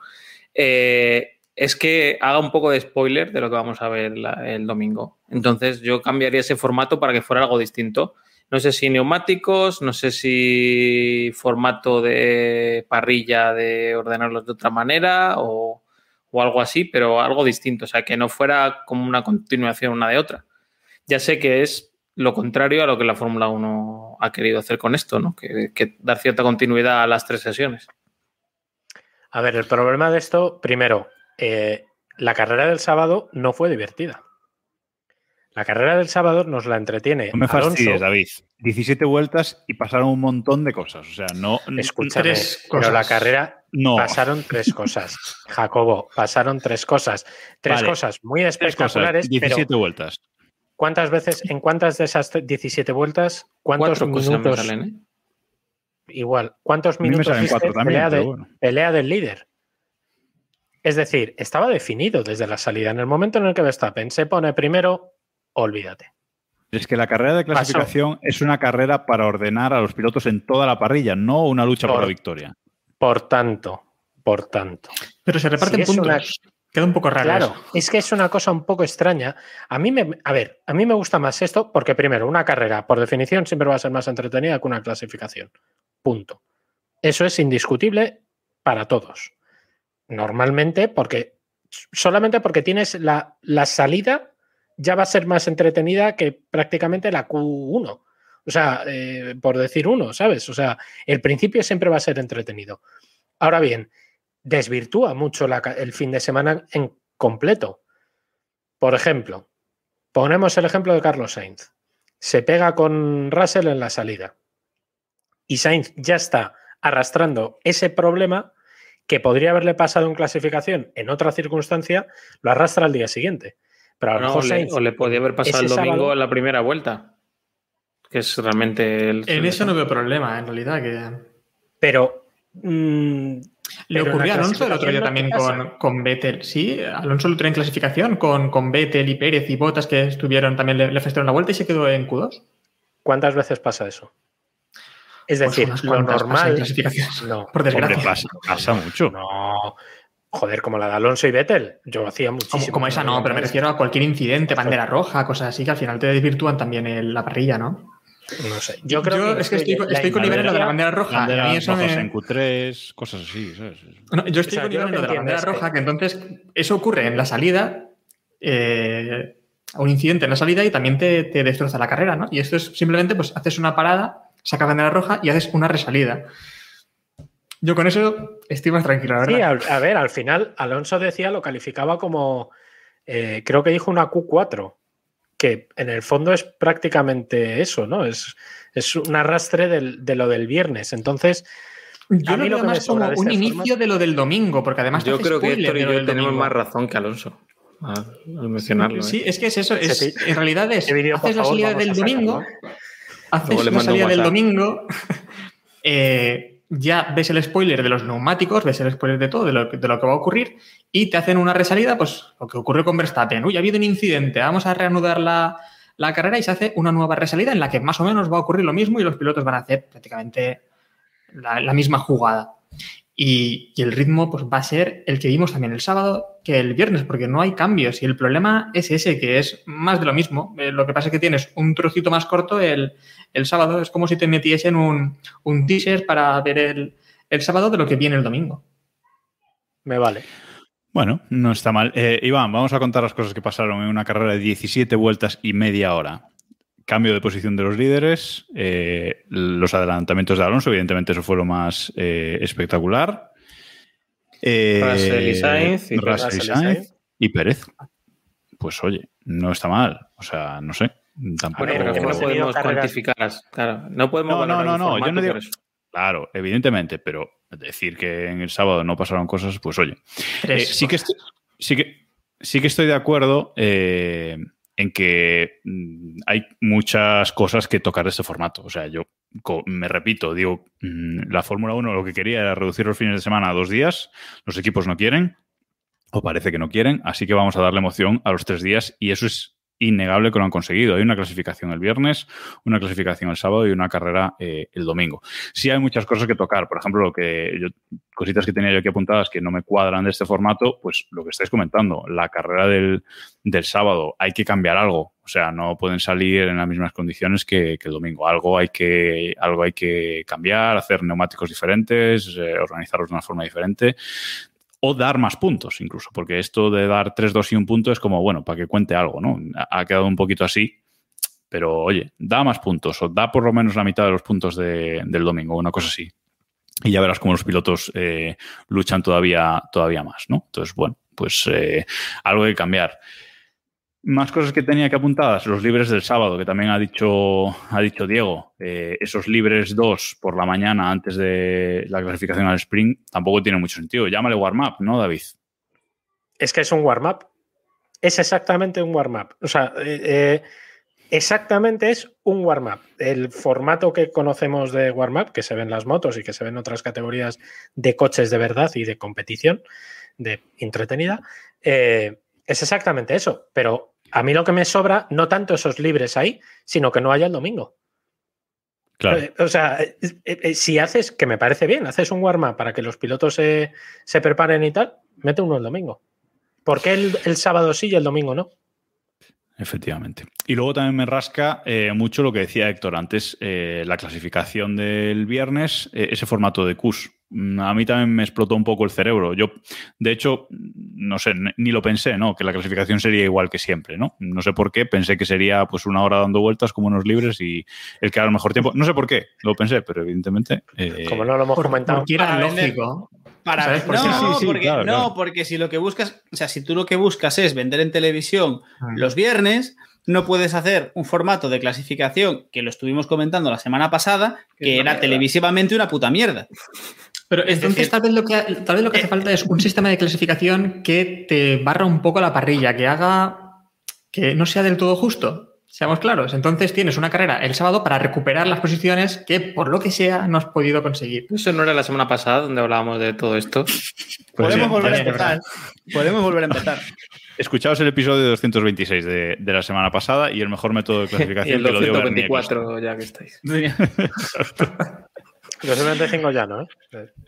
eh, es que haga un poco de spoiler de lo que vamos a ver el domingo. Entonces yo cambiaría ese formato para que fuera algo distinto. No sé si neumáticos, no sé si formato de parrilla de ordenarlos de otra manera o, o algo así, pero algo distinto. O sea, que no fuera como una continuación una de otra. Ya sé que es lo contrario a lo que la Fórmula 1 ha querido hacer con esto, ¿no? Que, dar cierta continuidad a las tres sesiones.
A ver, el problema de esto, primero, eh, la carrera del sábado no fue divertida. La carrera del sábado nos la entretiene.
No me fastidies, David. 17 vueltas y pasaron un montón de cosas. O sea, no.
Escúchame,
Tres
pero la carrera
No.
pasaron tres cosas. Jacobo, pasaron tres cosas. Tres
Vale.
cosas muy
Tres cosas.
espectaculares,
17
pero
vueltas.
¿cuántas veces, en cuántas de esas 17 vueltas, cuántos
Cuatro
minutos,
salen, ¿eh?
igual, cuántos minutos
salen
viste
cuatro también,
pelea,
pero
de-
bueno.
pelea del líder? Es decir, estaba definido desde la salida. En el momento en el que Verstappen se pone primero, olvídate.
Es que la carrera de clasificación es una carrera para ordenar a los pilotos en toda la parrilla, no una lucha por,
Por-
la victoria.
Por tanto, por tanto.
Pero se reparten
Si
puntos.
una-
Queda un poco raro.
Claro,
eso.
es que es una cosa un poco extraña. A mí me, a ver, a mí me gusta más esto porque primero, una carrera, por definición, siempre va a ser más entretenida que una clasificación. Punto. Eso es indiscutible para todos. Normalmente, porque solamente porque tienes la, la salida ya va a ser más entretenida que prácticamente la Q1. O sea, eh, por decir uno, ¿sabes? O sea, el principio siempre va a ser entretenido. Ahora bien, desvirtúa mucho la el fin de semana en completo. Por ejemplo, ponemos el ejemplo de Carlos Sainz. Se pega con Russell en la salida. Y Sainz ya está arrastrando ese problema que podría haberle pasado en clasificación en otra circunstancia, lo arrastra al día siguiente. Pero a lo
No,
mejor
o, le,
Sainz,
o le podía haber pasado el domingo
sábado-
en la primera vuelta. Que es realmente el.
En eso no veo problema, en realidad. que
pero mm,
Le
Pero
ocurrió a Alonso el otro día también con, con Vettel. Sí, Alonso otro día en clasificación con, con Vettel y Pérez y Botas que estuvieron también le, le festearon la vuelta y se quedó en Q2.
¿cuántas veces pasa eso? Es
Pues
decir, lo
cuantas pasa en
normal.
clasificación.
No,
Por desgracia.
Hombre, pasa, pasa mucho.
No. Joder, como la de Alonso y Vettel. Yo hacía muchísimo.
Como, como esa no, pero me refiero a cualquier incidente, bandera roja, cosas así que al final te desvirtúan también el- la parrilla, ¿no?
No sé. Yo creo que,
es que estoy,
la
estoy con Iber en lo de la bandera roja. y a mí eso me-
en Q3, cosas así, ¿sabes?
No, yo estoy
O sea,
con Iber en
lo
de la bandera
entiendo es
roja,
que-
que entonces eso ocurre en la salida, eh, un incidente en la salida y también te, te destroza la carrera, ¿no? Y esto es simplemente, pues haces una parada, sacas bandera roja y haces una resalida. Yo con eso estoy más tranquilo, la
Sí,
verdad.
a, a ver, al final Alonso decía, lo calificaba como, eh, creo que dijo una Q4, que en el fondo es prácticamente eso, ¿no? Es, es un arrastre del- de lo del viernes. Entonces,
Yo
a mí
lo
lo que me
más como un inicio
formato-
de lo del domingo, porque además te
Yo creo que Héctor y yo tenemos
domingo.
más razón que Alonso. Al, mencionarlo. ¿eh?
Sí, es que es eso. Es, en realidad es.
por
haces la salida del domingo.
¿eh?
Haces la salida del domingo. eh, ya ves el spoiler de los neumáticos, ves el spoiler de todo, de lo, de lo que va a ocurrir, y te hacen una resalida, pues lo que ocurrió con Verstappen. Uy, ha habido un incidente, vamos a reanudar la, la carrera y se hace una nueva resalida en la que más o menos va a ocurrir lo mismo y los pilotos van a hacer prácticamente la misma jugada. Y, y el ritmo pues, va a ser el que vimos también el sábado que el viernes, porque no hay cambios. Y el problema es ese, que es más de lo mismo. Eh, lo que pasa es que tienes un trocito más corto el, el sábado. Es como si te metiesen un, un teaser para ver el, el sábado de lo que viene el domingo.
Me vale.
Bueno, no está mal. Eh, Iván, vamos a contar las cosas que pasaron en una carrera de 17 vueltas y media hora. Cambio de posición de los líderes, eh, los adelantamientos de Alonso, evidentemente eso fue lo más eh, espectacular. Eh,
Russell y Sainz y
Russell
Russell
y
y
Sainz
Sainz.
y Pérez. Pues oye, no está mal. O sea, no sé. Tampoco...
Bueno, pero que no podemos cuantificar. Claro, no podemos
No, no, no, yo no digo-. Claro, evidentemente, pero decir que en el sábado no pasaron cosas, pues oye. Eh, sí, que estoy, sí, que, sí que estoy de acuerdo eh, en que mm, hay muchas cosas que tocar de este formato. O sea, yo me repito, digo, mm, la Fórmula 1 lo que quería era reducir los fines de semana a dos días. Los equipos no quieren, o parece que no quieren, así que vamos a darle emoción a los tres días y eso es innegable que lo han conseguido. Hay una clasificación el viernes, una clasificación el sábado y una carrera eh, el domingo. Sí hay muchas cosas que tocar. Por ejemplo, lo que cositas que tenía yo aquí apuntadas que no me cuadran de este formato, pues lo que estáis comentando, la carrera del, del sábado, hay que cambiar algo. O sea, no pueden salir en las mismas condiciones que, que el domingo. Algo hay que, algo hay que cambiar, hacer neumáticos diferentes, eh, organizarlos de una forma diferente o dar más puntos incluso, porque esto de dar 3, 2 y un punto es como, bueno, para que cuente algo, ¿no? Ha quedado un poquito así, pero oye, da más puntos o da por lo menos la mitad de los puntos de- del domingo, una cosa así. Y ya verás cómo los pilotos eh, luchan todavía, todavía más, ¿no? Entonces, bueno, pues eh, algo que cambiar. Más cosas que tenía que apuntadas, los libres del sábado, que también ha dicho, ha dicho Diego. Eh, esos libres 2 por la mañana antes de la clasificación al sprint tampoco tiene mucho sentido. Llámale warm-up, ¿no, David?
Es que es un warm-up. Es exactamente un warm-up. O sea, eh, eh, exactamente es un warm-up. El formato que conocemos de warm-up, que se ven las motos y que se ven otras categorías de coches de verdad y de competición, de entretenida, es exactamente eso. Pero a mí lo que me sobra, no tanto esos libres ahí, sino que no haya el domingo.
Claro.
Eh, O sea, eh, eh, si haces, que me parece bien, haces un warm-up para que los pilotos se, se preparen y tal, mete uno el domingo. ¿Por qué el, el sábado sí y el domingo no?
Efectivamente. Y luego también me rasca eh, mucho lo que decía Héctor antes, eh, la clasificación del viernes, eh, ese formato de CUS. Mm, A mí también me explotó un poco el cerebro. Yo, de hecho, no sé, ni- lo pensé, ¿no? Que la clasificación sería igual que siempre, ¿no? No sé por qué, pensé que sería pues una hora dando vueltas como unos libres y el que haga el mejor tiempo. No sé por qué, lo pensé, pero evidentemente. eh,
Como no lo hemos
Por-
comentado.
porque era
Para vender-
lógico.
Para
¿Sabes por
no,
qué?
Sí, sí, sí,
porque,
claro,
no
claro.
porque si lo que buscas, o sea, si tú lo que buscas es vender en televisión
Mm.
los viernes, no puedes hacer un formato de clasificación que lo estuvimos comentando la semana pasada, que era televisivamente una puta mierda.
Pero entonces
decir-
tal vez lo que tal vez lo que hace falta es un sistema de clasificación que te barra un poco la parrilla, que haga que no sea del todo justo. Seamos claros. Entonces tienes una carrera el sábado para recuperar las posiciones que por lo que sea no has podido conseguir.
¿Eso no era la semana pasada donde hablábamos de todo esto?
Pues
Podemos
sí,
volver a empezar. Podemos volver a empezar.
Escuchaos el episodio 226 de, de la semana pasada y el mejor método de
Y
clasificación
el
que lo dio Bernie
224 ya que estáis.
Los 75 ya no, ¿eh?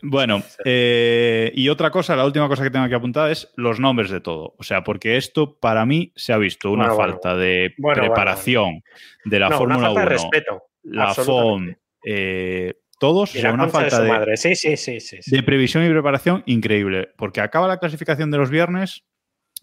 Bueno, eh, y otra cosa, la última cosa que tengo que apuntar es los nombres de todo. O sea, porque esto para mí se ha visto una
Bueno, bueno.
falta de
Bueno,
preparación de la
No,
Fórmula
falta
1,
de respeto.
la FOM, eh, todos, o sea, una
de
falta de.
Sí, sí, sí,
de previsión y preparación increíble. Porque acaba la clasificación de los viernes,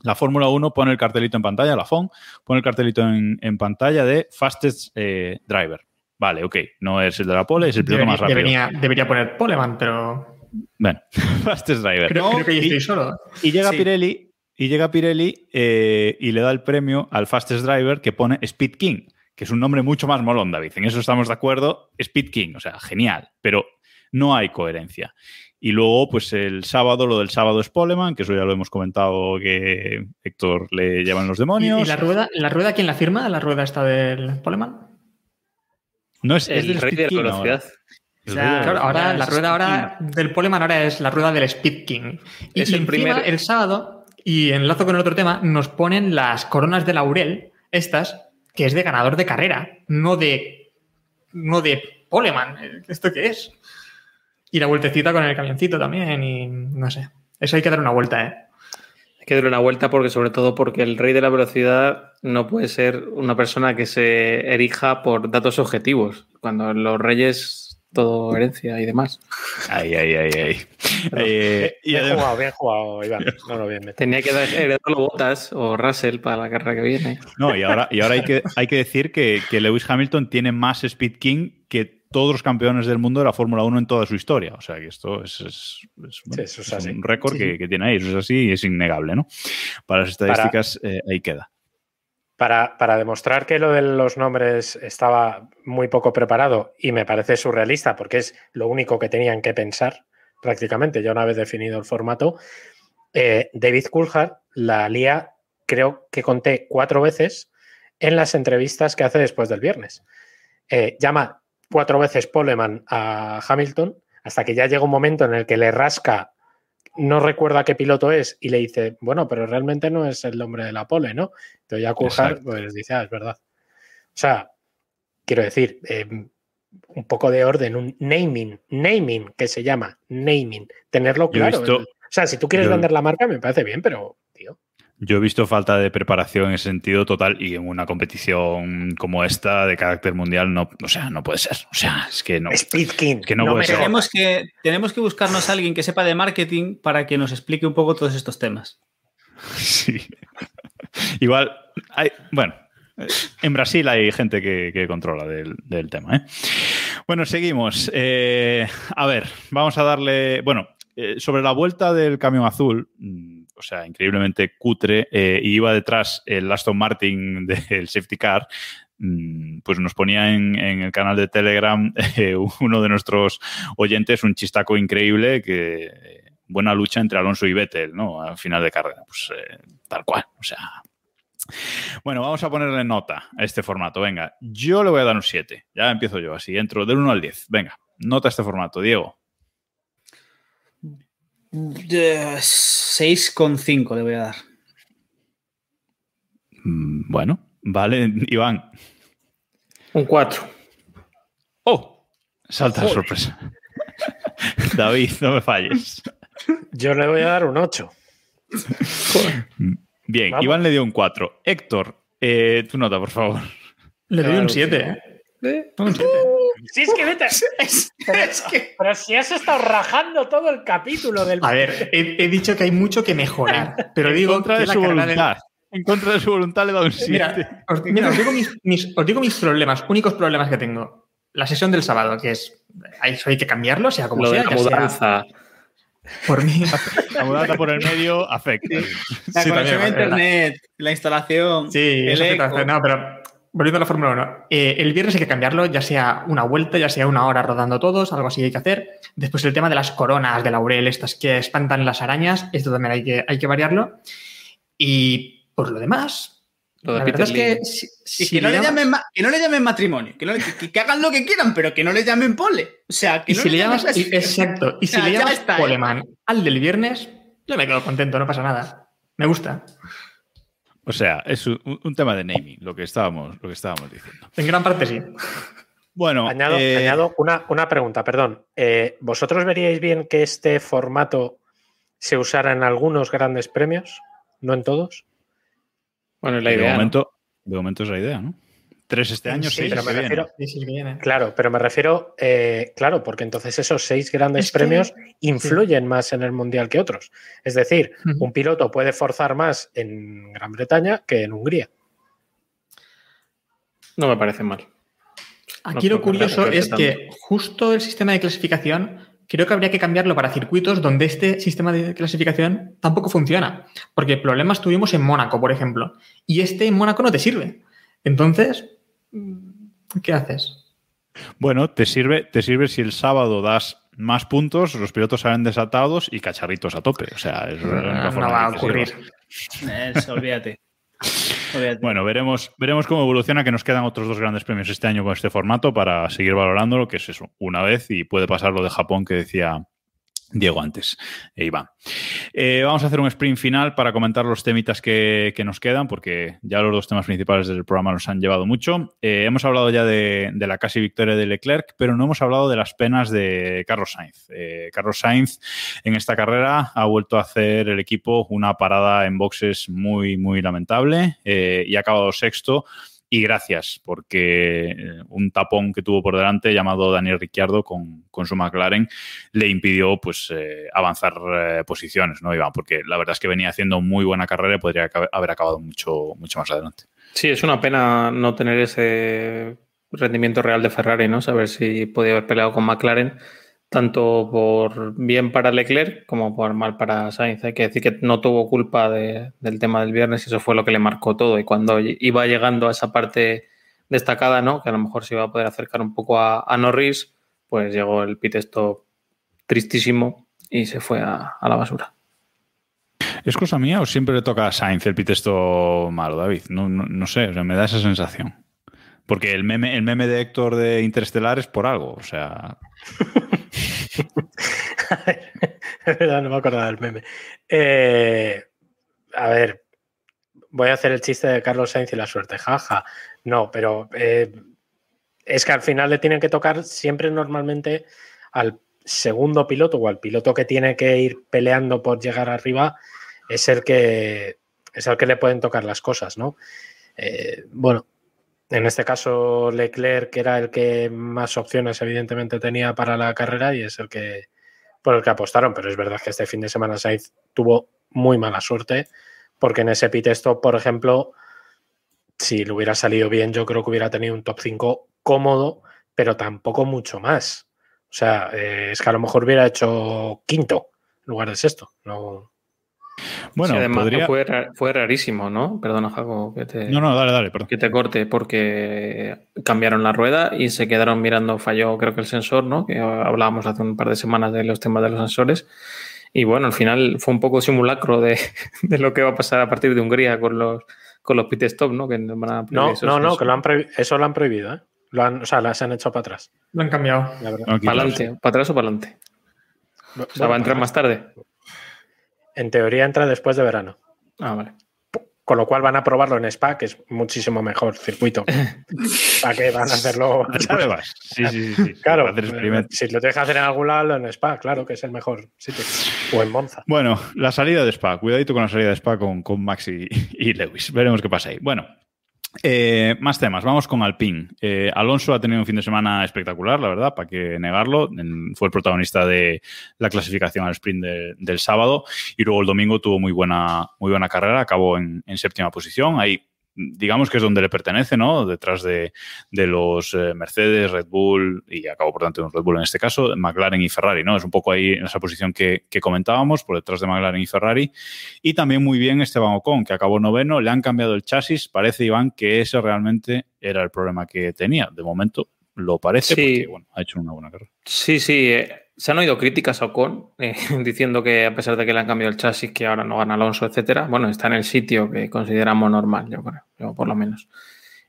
la Fórmula 1 pone el cartelito en pantalla, la FOM pone el cartelito en, en pantalla de Fastest eh, Driver. Vale, ok, no es el de la pole, es el piloto
Debería,
más rápido.
debería, debería poner Poleman, pero
Bueno, Fastest Driver.
creo,
No,
creo que yo
y-
estoy solo.
Y llega
Sí.
Pirelli, y llega Pirelli eh, y le da el premio al fastest driver que pone Speed King, que es un nombre mucho más molón, David. En eso estamos de acuerdo. Speed King, o sea, genial, pero no hay coherencia. Y luego, pues el sábado, lo del sábado es Poleman, que eso ya lo hemos comentado que Héctor le llevan los
¿Y,
demonios.
y la rueda, la rueda quién la firma? ¿La rueda está del Poleman?
No es, es
El
del
rey
Speed
de la
King
velocidad.
O sea,
Claro, ahora la
es
rueda ahora del Poleman ahora es la rueda del Speed King. Y,
Es el
y
primer-
el sábado, y enlazo con el otro tema, nos ponen las coronas de laurel, estas, que es de ganador de carrera, no de no de Poleman. ¿Esto qué es? Y la vueltecita con el camioncito también, y no sé. Eso hay que dar una vuelta, ¿eh?
Hay que darle una vuelta porque, sobre todo, porque el rey de la velocidad no puede ser una persona que se erija por datos objetivos. Cuando los reyes, todo herencia y demás.
Ay, ay, ay, ay. Eh, y
bien
además-
jugado, bien jugado, Iván. No lo bien.
Tenía que dar- heredarlo Botas o Russell para la carrera que viene.
No, y ahora, y ahora hay, que, hay que decir que, que Lewis Hamilton tiene más Speed King que todos los campeones del mundo de la Fórmula 1 en toda su historia. O sea que esto es, es- es, bueno,
eso es
es
así.
un récord
Sí,
que,
sí.
que tiene ahí. Eso es así y es innegable, ¿no? Para las estadísticas, eh, ahí queda.
Para, para demostrar que lo de los nombres estaba muy poco preparado y me parece surrealista porque es lo único que tenían que pensar prácticamente ya una vez definido el formato, eh, David Coulthard la lía, creo que conté cuatro veces en las entrevistas que hace después del viernes. Eh, llama cuatro veces Poleman a Hamilton hasta que ya llega un momento en el que le rasca no recuerda qué piloto es y le dice, bueno, pero realmente no es el nombre de la pole, ¿no? Entonces ya Coulthard pues dice, ah, es verdad. O sea, quiero decir, eh, un poco de orden, un naming, naming, que se llama naming, tenerlo claro.
visto-
o sea, si tú quieres
yo-
vender la marca, me parece bien, pero.
Yo he visto falta de preparación en ese sentido total y en una competición como esta de carácter mundial no, o sea, no puede ser. O sea, es que no.
Speed King,
que no
no
puede ser.
Tenemos que, tenemos que buscarnos a alguien que sepa de marketing para que nos explique un poco todos estos temas.
Sí. Igual, hay, bueno, en Brasil hay gente que, que controla del, del tema. ¿eh? Bueno, seguimos. Eh, a ver, vamos a darle. Bueno, eh, sobre la vuelta del camión azul, sea, increíblemente cutre, eh, y iba detrás el Aston Martin del safety car. mm, Pues nos ponía en, en el canal de Telegram eh, uno de nuestros oyentes un chistaco increíble que eh, buena lucha entre Alonso y Vettel, ¿no? Al final de carrera. Pues tal cual. O sea. Bueno, vamos a ponerle nota a este formato. Venga, yo le voy a dar un 7. Ya empiezo yo así. Entro del 1 al 10. Venga, nota este formato. Diego.
Eh, 6,5 le voy a dar.
Mm, Bueno, vale, Iván.
Un 4.
¡Oh! Salta la
Joder.
sorpresa. David, no me falles.
Yo le voy a dar un 8.
Bien,
Vamos.
Iván le dio un 4. Héctor, eh, tu nota, por favor.
Le doy un 7, ¿eh? Un 7.
Si es que vete. Pero, pero si has estado rajando todo el capítulo del.
A ver, he, he dicho que hay mucho que mejorar, pero
en
digo
contra
que
de
la
su
del-
voluntad. En contra de su voluntad le da un 7.
Mira, os, mira, os digo mis, mis- os digo mis problemas, únicos problemas que tengo. La sesión del sábado, que es. Eso hay que cambiarlo, sea como
Lo de
sea.
la
sea
mudanza.
por mí.
La mudanza por el medio afecta.
La
Sí,
conexión a internet, la instalación,
Sí,
el
eso que te
eco.
hace- No, pero volviendo a la Fórmula 1. eh, el viernes hay que cambiarlo, ya sea una vuelta, ya sea una hora rodando todos, algo así hay que hacer. Después el tema de las coronas de laurel, estas que espantan las arañas, esto también hay que, hay que variarlo. Y por lo demás,
Lo de
la verdad
Peter
es que
Lee.
si,
Y
si
que, no le
llamas-
llamen, que no le llamen matrimonio, que, no le- que- que hagan lo que quieran, pero que no le llamen pole. O sea, que
Y
no
si le llamas,
llamen
y- exacto, y si
sea,
le llamas
está, ¿eh?
Poleman al del viernes, yo me quedo contento, no pasa nada. Me gusta.
O sea, es un, un tema de naming, lo que estábamos, lo que estábamos diciendo.
En gran parte sí.
Bueno,
Añado,
eh,
añado una, una pregunta, perdón. Eh, ¿Vosotros veríais bien que este formato se usara en algunos grandes premios? ¿No en todos?
Bueno, es la
de,
idea. ¿no?
momento, de momento es la idea, ¿no? Tres este año,
Sí,
seis
pero me refiero-
que viene.
Claro, pero me refiero, eh, claro, porque entonces esos seis grandes
Es que-
premios influyen más en el mundial que otros. Es decir, un piloto puede forzar más en Gran Bretaña que en Hungría.
No me parece mal.
Aquí
No
lo curioso es que justo el sistema de clasificación creo que habría que cambiarlo para circuitos donde este sistema de clasificación tampoco funciona. Porque problemas tuvimos en Mónaco, por ejemplo. Y este en Mónaco no te sirve. Entonces, ¿qué haces?
Bueno, te sirve, te sirve si el sábado das más puntos, los pilotos salen desatados y cacharritos a tope. O sea, es única
No
forma
va a ocurrir.
sirva.
Eso, olvídate. Olvídate.
Bueno, veremos, veremos cómo evoluciona, que nos quedan otros dos grandes premios este año con este formato para seguir valorándolo, que es eso, una vez y puede pasar lo de Japón que decía Diego antes, e Iván. Eh, vamos a hacer un sprint final para comentar los temitas que, nos quedan, porque ya los dos temas principales del programa nos han llevado mucho. Eh, hemos hablado ya de, la casi victoria de Leclerc, pero no hemos hablado de las penas de Carlos Sainz. Carlos Sainz en esta carrera ha vuelto a hacer el equipo una parada en boxes muy, muy lamentable y ha acabado sexto. Y gracias, porque eh, un tapón que tuvo por delante llamado Daniel Ricciardo con, con su McLaren le impidió pues eh, avanzar eh, posiciones, ¿no, Iván? Porque la verdad es que venía haciendo muy buena carrera y podría haber acabado mucho, mucho más adelante.
Sí, es una pena no tener ese rendimiento real de Ferrari, ¿no? Saber si podía haber peleado con McLaren, tanto por bien para Leclerc como por mal para Sainz. Hay que decir que no tuvo culpa de- del tema del viernes y eso fue lo que le marcó todo. Y cuando iba llegando a esa parte destacada, ¿no? Que a lo mejor se iba a poder acercar un poco a, a Norris, pues llegó el pit stop tristísimo y se fue a, a la basura.
¿Es cosa mía o siempre le toca a Sainz el pitesto malo, David? No, no, no sé, o sea, me da esa sensación. Porque el meme, el meme de Héctor de Interestelar es por algo, o sea...
no me acordaba del meme. Eh, a ver, voy a hacer el chiste de Carlos Sainz y la suerte, jaja. No, pero eh, es que al final le tienen que tocar siempre normalmente al segundo piloto o al piloto que tiene que ir peleando por llegar arriba, es el que es el que le pueden tocar las cosas, ¿no? Eh, bueno, en este caso Leclerc, que era el que más opciones evidentemente tenía para la carrera y es el que por el que apostaron, pero es verdad que este fin de semana Sainz tuvo muy mala suerte porque en ese pit stop, por ejemplo, si le hubiera salido bien, yo creo que hubiera tenido un top 5 cómodo, pero tampoco mucho más. O sea, eh, es que a lo mejor hubiera hecho quinto en lugar de sexto. No,
bueno, fue, rarísimo, ¿no? Perdona, Jaco, que te,
no, no, dale, dale,
que te corte, porque cambiaron la rueda y se quedaron mirando, falló creo que el sensor, ¿no? Que hablábamos hace un par de semanas de los temas de los sensores. Y bueno, al final fue un poco simulacro de, lo que va a pasar a partir de Hungría con los, con los pit stop, ¿no? Que
no, no, no, que lo han eso lo han prohibido, ¿eh? Lo han, o sea, las han hecho para atrás.
Lo han cambiado.
¿Para adelante? ¿Para atrás o para adelante? O sea, va a entrar más tarde.
En teoría entra después de verano.
Ah, vale.
Con lo cual van a probarlo en Spa, que es muchísimo mejor circuito. ¿Para qué van a hacerlo?
pruebas. Sí, sí, sí.
Claro, si lo dejas hacer en algún lado, en Spa, claro que es el mejor sitio. O en Monza.
Bueno, la salida de Spa. Cuidadito con la salida de Spa con, con Max y Lewis. Veremos qué pasa ahí. Bueno, eh, más temas, vamos con Alpine. Eh, Alonso ha tenido un fin de semana espectacular, la verdad, para que negarlo. fue el protagonista de la clasificación al sprint del sábado y luego el domingo tuvo muy buena, muy buena carrera, acabó en, en séptima posición. Ahí digamos que es donde le pertenece, ¿no? Detrás de, los eh, Mercedes, Red Bull y acabo por tanto Red Bull en este caso, McLaren y Ferrari, ¿no? Es un poco ahí en esa posición que, comentábamos, por detrás de McLaren y Ferrari. Y también muy bien Esteban Ocon, que acabó noveno, le han cambiado el chasis, parece Iván que ese realmente era el problema que tenía. De momento lo parece, porque bueno, ha hecho una buena carrera.
Sí, sí. Eh, se han oído críticas a Ocon eh, diciendo que a pesar de que le han cambiado el chasis, que ahora no gana Alonso, etcétera, bueno, está en el sitio que consideramos normal, yo creo, por lo menos.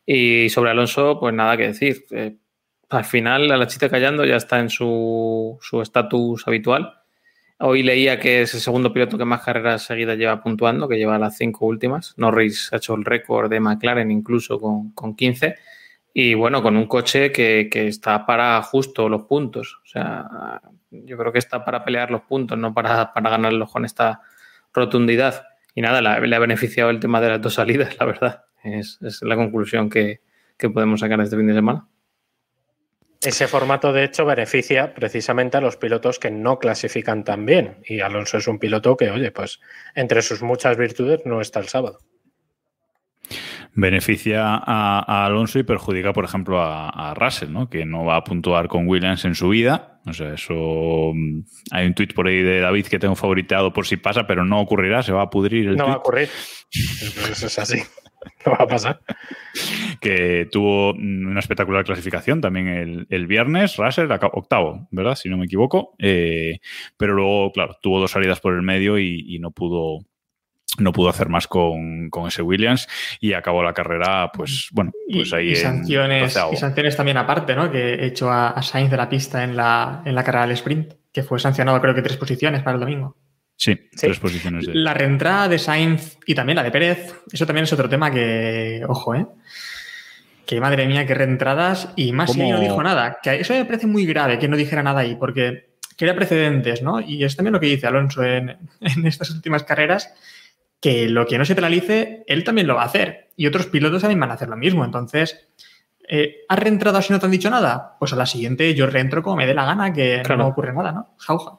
Y sobre Alonso, pues nada que decir. Eh, al final, a la chita callando ya está en su estatus habitual. Hoy leía que es el segundo piloto que más carreras seguidas lleva puntuando, que lleva las cinco últimas. Norris ha hecho el récord de McLaren incluso con, con 15. Y bueno, con un coche que, que, está para justo los puntos. O sea, yo creo que está para pelear los puntos, no para, para ganarlos con esta rotundidad. Y nada, le ha beneficiado el tema de las dos salidas, la verdad. Es, es la conclusión que, que podemos sacar este fin de semana.
Ese formato, de hecho, beneficia precisamente a los pilotos que no clasifican tan bien. Y Alonso es un piloto que, oye, pues entre sus muchas virtudes no está el sábado
beneficia a, Alonso y perjudica, por ejemplo, a, Russell, ¿no? que no va a puntuar con Williams en su vida. O sea, eso. Mm, hay un tuit por ahí de David que tengo favoritado por si pasa, pero no ocurrirá, se va a pudrir el
No va a ocurrir. Eso es así. No va a pasar.
Que tuvo una espectacular clasificación también el, viernes, Russell, octavo, ¿verdad? Si no me equivoco. Eh, pero luego, claro, tuvo dos salidas por el medio y no pudo no pudo hacer más con, ese Williams y acabó la carrera, pues bueno, pues ahí.
Y, sanciones, y sanciones también aparte, ¿no? Que hecho a, Sainz de la pista en la, en la carrera del sprint, que fue sancionado creo que tres posiciones para el domingo.
Sí, tres posiciones. De...
La reentrada de Sainz y también la de Pérez, eso también es otro tema que, ojo, ¿eh? Que madre mía, qué reentradas y más si no dijo nada. Que eso me parece muy grave que no dijera nada ahí, porque crea precedentes, ¿no? Y es también lo que dice Alonso en, en estas últimas carreras que lo que no se penalice, él también lo va a hacer. Y otros pilotos también van a hacer lo mismo. Entonces, eh, ¿has reentrado si no te han dicho nada? Pues a la siguiente yo reentro como me dé la gana, que no ocurre nada, ¿no? Jauja.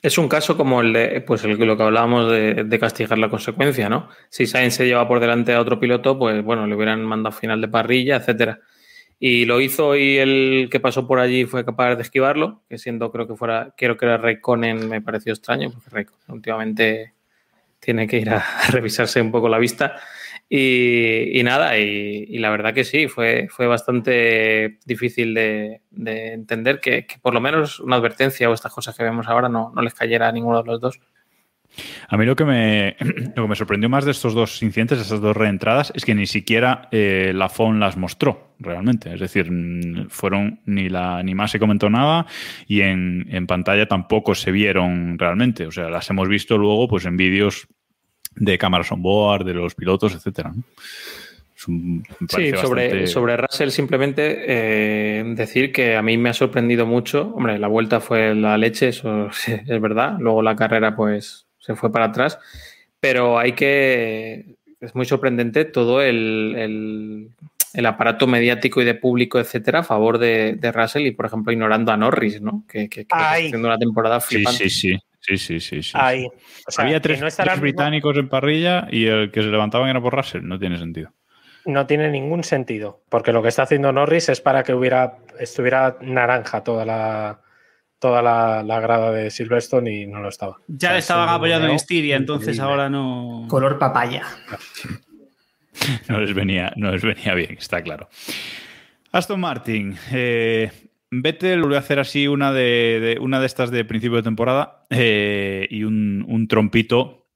Es un caso como el de, pues el, lo que hablábamos de, castigar la consecuencia, ¿no? Si Sainz se lleva por delante a otro piloto, pues bueno, le hubieran mandado final de parrilla, etcétera. Y lo hizo y el que pasó por allí fue capaz de esquivarlo, que siendo creo que fuera, creo que era Raikkonen, me pareció extraño, porque Raikkonen últimamente tiene que ir a, revisarse un poco la vista. Y, nada, y, la verdad que sí, fue, fue bastante difícil de, entender que, por lo menos una advertencia o estas cosas que vemos ahora no, no les cayera a ninguno de los dos.
A mí lo que me, lo que me sorprendió más de estos dos incidentes, esas dos reentradas, es que ni siquiera eh, la FON las mostró realmente. Es decir, fueron ni la ni más se comentó nada y en, en pantalla tampoco se vieron realmente. O sea, las hemos visto luego pues en vídeos de cámaras on board, de los pilotos, etcétera. ¿no? Un-
Sí, sobre,
bastante-
sobre Russell simplemente eh, decir que a mí me ha sorprendido mucho. Hombre, la vuelta fue la leche, eso es verdad. Luego la carrera pues se fue para atrás. Pero hay que... Es muy sorprendente todo el, el- el aparato mediático y de público, etcétera, a favor de, de Russell y, por ejemplo, ignorando a Norris, ¿no? Que, que, que está haciendo una temporada
Sí,
flipante.
sí, sí. Sí, sí, sí, sí.
Ahí. O sea,
Había tres,
no
tres británicos en parrilla y el que se levantaban era por Russell. No tiene sentido.
no tiene ningún sentido, porque lo que está haciendo Norris es para que hubiera estuviera naranja toda la toda la, la grada de Silverstone y no lo estaba.
Ya
O sea,
le estaban apoyando en Styria, entonces
increíble.
ahora no.
Color papaya.
No les venía, no les venía bien, está claro. Aston Martin. Eh, Vettel volvió a hacer así una de, de- una de estas de principio de temporada eh, y un, un trompito.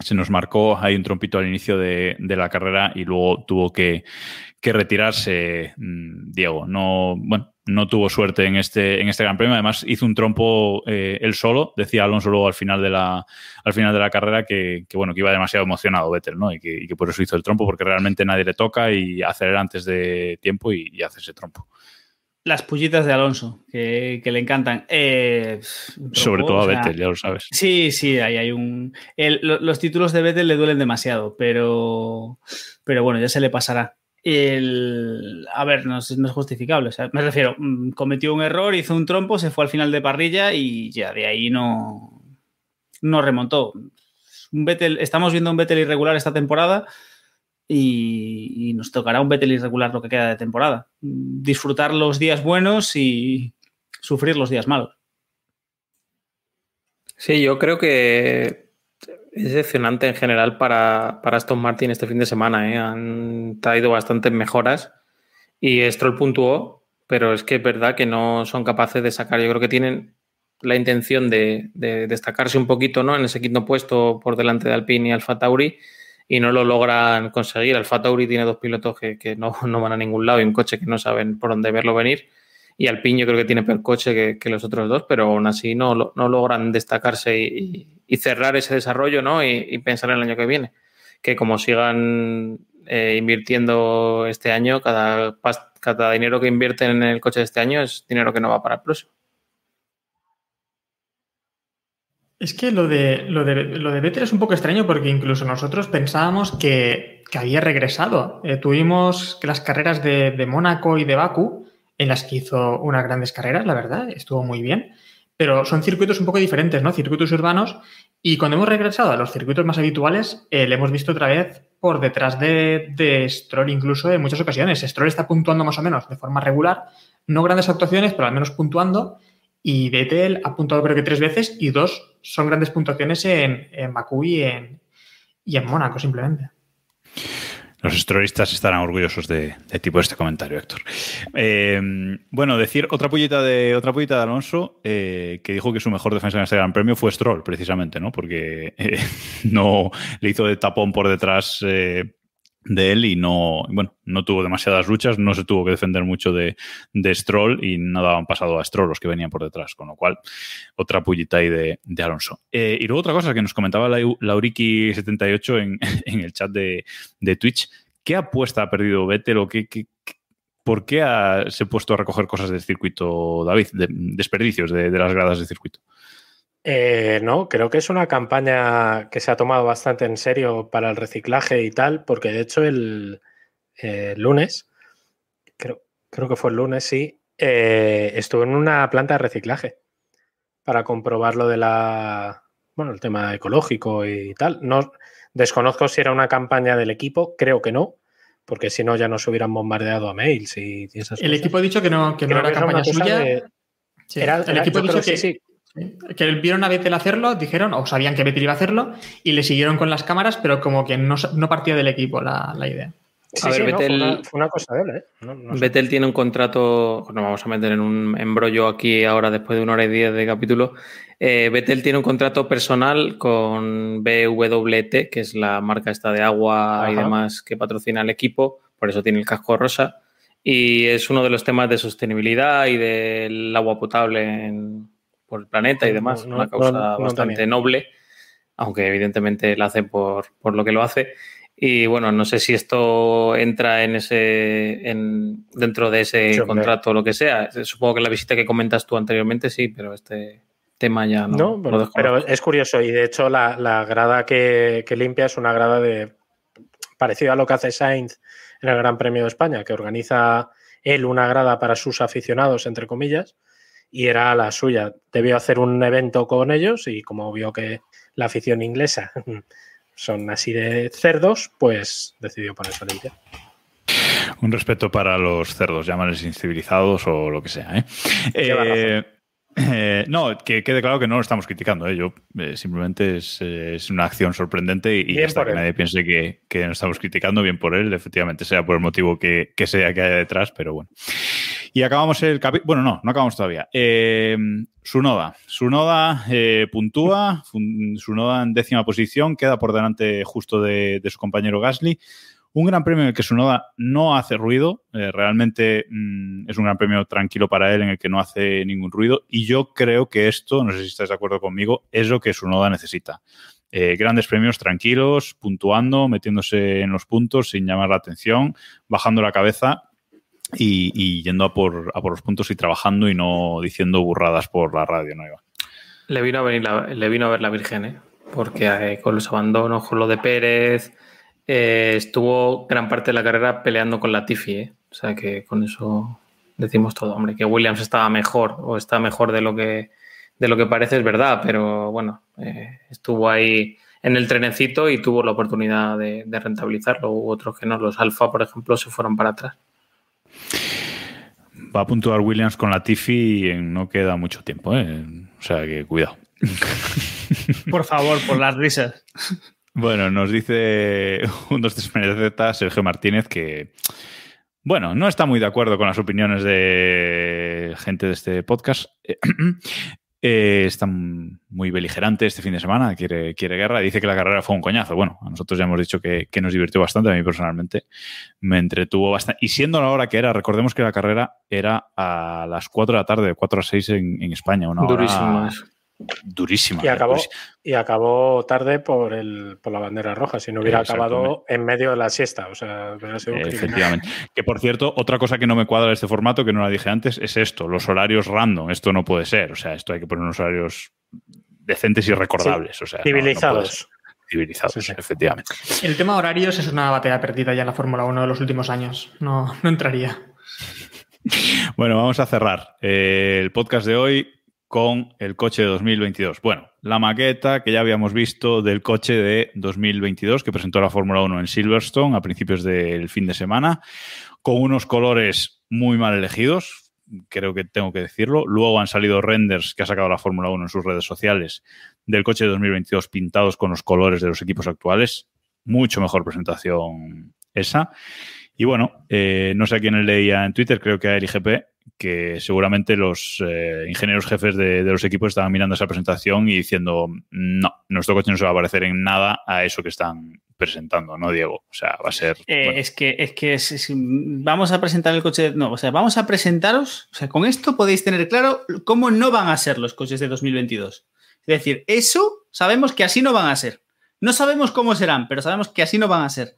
Se nos marcó ahí un trompito al inicio de, de la carrera y luego tuvo que, que retirarse mm, Diego. No, bueno, no tuvo suerte en este, en este Gran Premio. Además, hizo un trompo eh, él solo. Decía Alonso luego al final de la, al final de la carrera que, que, bueno, que iba demasiado emocionado Vettel, ¿no? Y que, y que por eso hizo el trompo, porque realmente nadie le toca y acelera antes de tiempo y, y hace ese trompo.
Las pullitas de Alonso, que, que le encantan. Eh,
Sobre todo a
sea,
Vettel, ya lo sabes.
Sí, sí, ahí hay un. el- los títulos de Vettel le duelen demasiado, pero, pero bueno, ya se le pasará. El, a ver, no es, justificable. me refiero, mm, cometió un error, hizo un trompo, se fue al final de parrilla y ya de ahí no, no remontó. Un Vettel, estamos viendo un Vettel irregular esta temporada y, y nos tocará un Vettel irregular lo que queda de temporada. Disfrutar los días buenos y sufrir los días malos.
Sí, yo creo que es decepcionante en general para, para Aston Martin este fin de semana. ¿eh? Han traído bastantes mejoras y Stroll puntuó, pero es que es verdad que no son capaces de sacar. Yo creo que tienen la intención de, de destacarse un poquito ¿no? en ese quinto puesto por delante de Alpine y Alfa Tauri y no lo logran conseguir. Alfa Tauri tiene dos pilotos que, no, van a ningún lado y un coche que no saben por dónde verlo venir. Y Alpine yo creo que tiene peor coche que, los otros dos, pero aún así no, no logran destacarse y, y cerrar ese desarrollo ¿no? y, pensar en el año que viene. Que como sigan eh, invirtiendo este año, cada, cada dinero que invierten en el coche de este año es dinero que no va para el próximo.
Es que lo de, lo de, lo de Vettel es un poco extraño porque incluso nosotros pensábamos que, que había regresado. Eh, tuvimos las carreras de, de Mónaco y de Bakú, en las que hizo unas grandes carreras, la verdad, estuvo muy bien. Pero son circuitos un poco diferentes, ¿no? Circuitos urbanos. Y cuando hemos regresado a los circuitos más habituales, eh, hemos visto otra vez por detrás de, de Stroll, incluso en muchas ocasiones. Stroll está puntuando más o menos de forma regular, no grandes actuaciones, pero al menos puntuando. Y Vettel ha puntuado creo que tres veces y dos son grandes puntuaciones en, en Bakú y en, y en Mónaco, simplemente.
Los estrolistas estarán orgullosos de, de tipo este comentario, Héctor. Eh, bueno, decir otra pullita de otra pullita de Alonso, eh, que dijo que su mejor defensa en este Gran Premio fue Stroll, precisamente, ¿no? Porque eh, no le hizo de tapón por detrás de él y no, bueno, no tuvo demasiadas luchas, no se tuvo que defender mucho de, de Stroll y no daban pasado a Stroll los que venían por detrás, con lo cual otra pullita ahí de, de Alonso. Eh, y luego otra cosa que nos comentaba la, Lauriki78 en, en el chat de, de Twitch, ¿qué apuesta ha perdido Vettel o qué, qué- por qué ha- se ha puesto a recoger cosas del circuito, David, de, desperdicios de, de las gradas del circuito?
Eh, no, creo que es una campaña que se ha tomado bastante en serio para el reciclaje y tal, porque de hecho el eh, lunes, creo, creo que fue el lunes, sí, eh, estuve en una planta de reciclaje para comprobar lo de la, bueno, el tema ecológico y tal. No desconozco si era una campaña del equipo, creo que no, porque si no ya nos hubieran bombardeado a mails y, y esas
El
cosas.
equipo ha dicho que no, que no era
que
campaña suya.
de-
Sí,
era-
el
era-
equipo ha dicho que,
sí.
Que vieron a Vettel hacerlo, dijeron, o sabían que Vettel iba a hacerlo, y le siguieron con las cámaras, pero como que no, no partía del equipo la, la idea.
Sí,
A ver,
sí, no, fue,
Vettel-
una, fue una cosa de él, ¿eh? No- no sé.
Vettel tiene un contrato, no vamos a meter en un embrollo aquí ahora después de una hora y diez de capítulo. Eh, Vettel tiene un contrato personal con BWT, que es la marca esta de agua y demás que patrocina el equipo, por eso tiene el casco rosa. Y es uno de los temas de sostenibilidad y del agua potable en- por el planeta y demás,
no,
una causa
no
bastante noble, aunque evidentemente la hace por, por lo que lo hace. Y bueno, no sé si esto entra en ese en, dentro de ese contrato o lo que sea. Supongo que la visita que comentas tú anteriormente sí, pero este tema ya no,
No,
lo
pero es curioso y de hecho la, la grada que, que limpia es una grada de parecido a lo que hace Sainz en el Gran Premio de España, que organiza él una grada para sus aficionados, entre comillas, y era la suya. Debió hacer un evento con ellos y como vio que la afición inglesa son así de cerdos, pues decidió ponerse a limpiar.
Un respeto para los cerdos, llámales incivilizados o lo que sea. ¿eh? Eh, eh, no, que quede claro que no lo estamos criticando. ¿eh? Yo, simplemente es, es una acción sorprendente y,
Bien
hasta que
él.
nadie piense que, que no estamos criticando, bien por él, efectivamente, sea por el motivo que, que sea que haya detrás, pero bueno. Y acabamos el capítulo. Bueno, no, no acabamos todavía. Eh, Sunoda. Eh, puntúa. Sunoda en décima posición. Queda por delante justo de, su compañero Gasly. Un gran premio en el que Sunoda no hace ruido. eh, realmente mm, es un gran premio tranquilo para él en el que no hace ningún ruido. Y yo creo que esto, no sé si estáis de acuerdo conmigo, es lo que Sunoda necesita. Eh, grandes premios tranquilos, puntuando, metiéndose en los puntos sin llamar la atención, bajando la cabeza y, y yendo a por, a por los puntos y trabajando y no diciendo burradas por la radio, ¿no, Iván?
Le vino a venir le vino a ver la Virgen, ¿eh? porque eh, con los abandonos, con lo de Pérez, eh, estuvo gran parte de la carrera peleando con la Tiffy, ¿eh? o sea que con eso decimos todo, hombre, que Williams estaba mejor o está mejor de lo que de lo que parece es verdad, pero bueno, eh, estuvo ahí en el trenecito y tuvo la oportunidad de, de rentabilizarlo. Hubo otros que no, los Alfa, por ejemplo, se fueron para atrás.
Va a puntuar Williams con la Tiffy y no queda mucho tiempo, ¿eh? o sea que cuidado.
Por favor, por las risas.
Bueno, nos dice un 2 3 Sergio Martínez que, bueno, no está muy de acuerdo con las opiniones de gente de este podcast. Eh, está muy beligerante este fin de semana, quiere, quiere guerra. Dice que la carrera fue un coñazo. Bueno, a nosotros ya hemos dicho que, nos divirtió bastante. A mí personalmente me entretuvo bastante. Y siendo la hora que era, recordemos que la carrera era a las 4 de la tarde, de 4 a 6 en, en España. Una hora. Durísima.
Y acabó,
durísima.
y acabó tarde por el, por la bandera roja, si no hubiera acabado en medio de la siesta. O sea, hubiera sido un criminal.
Efectivamente. Que por cierto, otra cosa que no me cuadra de este formato, que no la dije antes, es esto, los horarios random. Esto no puede ser. O sea, esto hay que poner unos horarios decentes y recordables. O sea, no- no puede
Civilizados.
Civilizados,
Sí, sí.
efectivamente.
El tema horarios es una batalla perdida ya en la Fórmula 1 de los últimos años. No, no entraría.
Bueno, vamos a cerrar eh, el podcast de hoy con el coche de 2022. Bueno, la maqueta que ya habíamos visto del coche de 2022 que presentó la Fórmula 1 en Silverstone a principios del fin de semana, con unos colores muy mal elegidos, creo que tengo que decirlo. Luego han salido renders que ha sacado la Fórmula 1 en sus redes sociales del coche de 2022 pintados con los colores de los equipos actuales. Mucho mejor presentación esa. Y bueno, eh, no sé a quién leía en Twitter, creo que a LGP, que seguramente los eh, ingenieros jefes de, de los equipos estaban mirando esa presentación y diciendo, no, nuestro coche no se va a parecer en nada a eso que están presentando, ¿no, Diego? O sea, va a ser...
Eh,
bueno,
Es que, es que es- es- vamos a presentar el coche. No, o sea, vamos a presentaros. O sea, con esto podéis tener claro cómo no van a ser los coches de 2022. Es decir, eso sabemos que así no van a ser. No sabemos cómo serán, pero sabemos que así no van a ser.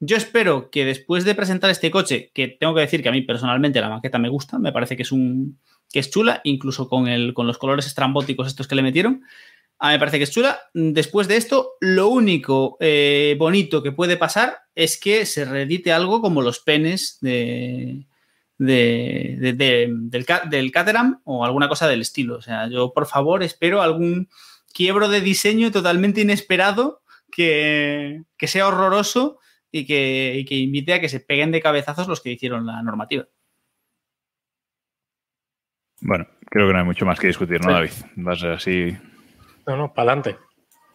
Yo espero que después de presentar este coche, que tengo que decir que a mí personalmente la maqueta me gusta, me parece que es un que es chula, incluso con el con los colores estrambóticos estos que le metieron. A mí me parece que es chula. Después de esto, lo único eh, bonito que puede pasar es que se reedite algo como los penes de, de- de- de- del, del Caterham o alguna cosa del estilo. O sea, yo por favor espero algún quiebro de diseño totalmente inesperado que, que sea horroroso y que, y que invite a que se peguen de cabezazos los que hicieron la normativa.
bueno, creo que no hay mucho más que discutir, ¿no,
Sí.
David? Va a ser así...
No, no, para adelante.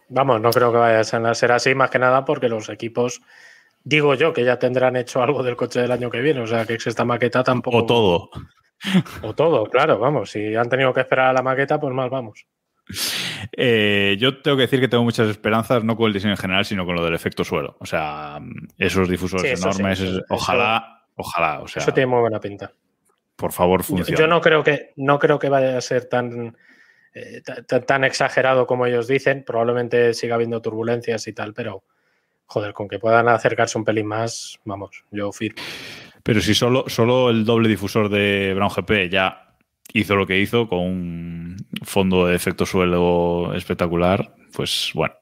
Vamos, no creo que vaya a ser así, más que nada porque los equipos digo yo que ya tendrán hecho algo del coche del año que viene, o sea que esta maqueta tampoco...
O todo.
O todo, claro, vamos, si han tenido que esperar a la maqueta, pues mal vamos.
Eh, yo tengo que decir que tengo muchas esperanzas, no con el diseño en general, sino con lo del efecto suelo. O sea, esos difusores
Sí, eso
enormes,
sí, eso-
ojalá, ojalá, o sea,
Eso tiene muy buena pinta.
por favor, funcione.
yo no creo que no creo que vaya a ser tan, eh, ta- ta- tan exagerado como ellos dicen. Probablemente siga habiendo turbulencias y tal, pero joder, con que puedan acercarse un pelín más, vamos, yo firmo.
Pero si solo, solo el doble difusor de Brown GP ya hizo lo que hizo con un fondo de efecto suelo espectacular, pues bueno.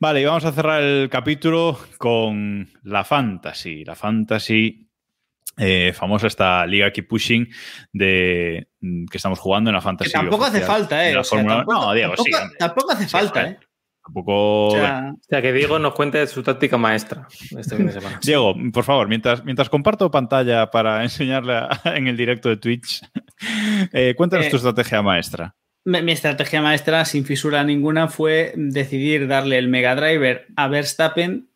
Vale, y vamos a cerrar el capítulo con la Fantasy. La Fantasy, eh, famosa esta Liga Keep Pushing de, mm, que estamos jugando en la
Que
Fantasy.
tampoco hace falta, ¿eh? O sea, tampoco,
no, Diego,
tampoco,
sí.
tampoco hace
Sí,
falta,
joder.
¿eh?
Tampoco.
O sea,
O sea, que Diego nos cuente su táctica maestra este fin de semana.
Diego, por favor, mientras, mientras comparto pantalla para enseñarle a- en el directo de Twitch, eh, cuéntanos
Eh,
tu estrategia maestra.
mi, mi estrategia maestra, sin fisura ninguna, fue decidir darle el Mega Driver a Verstappen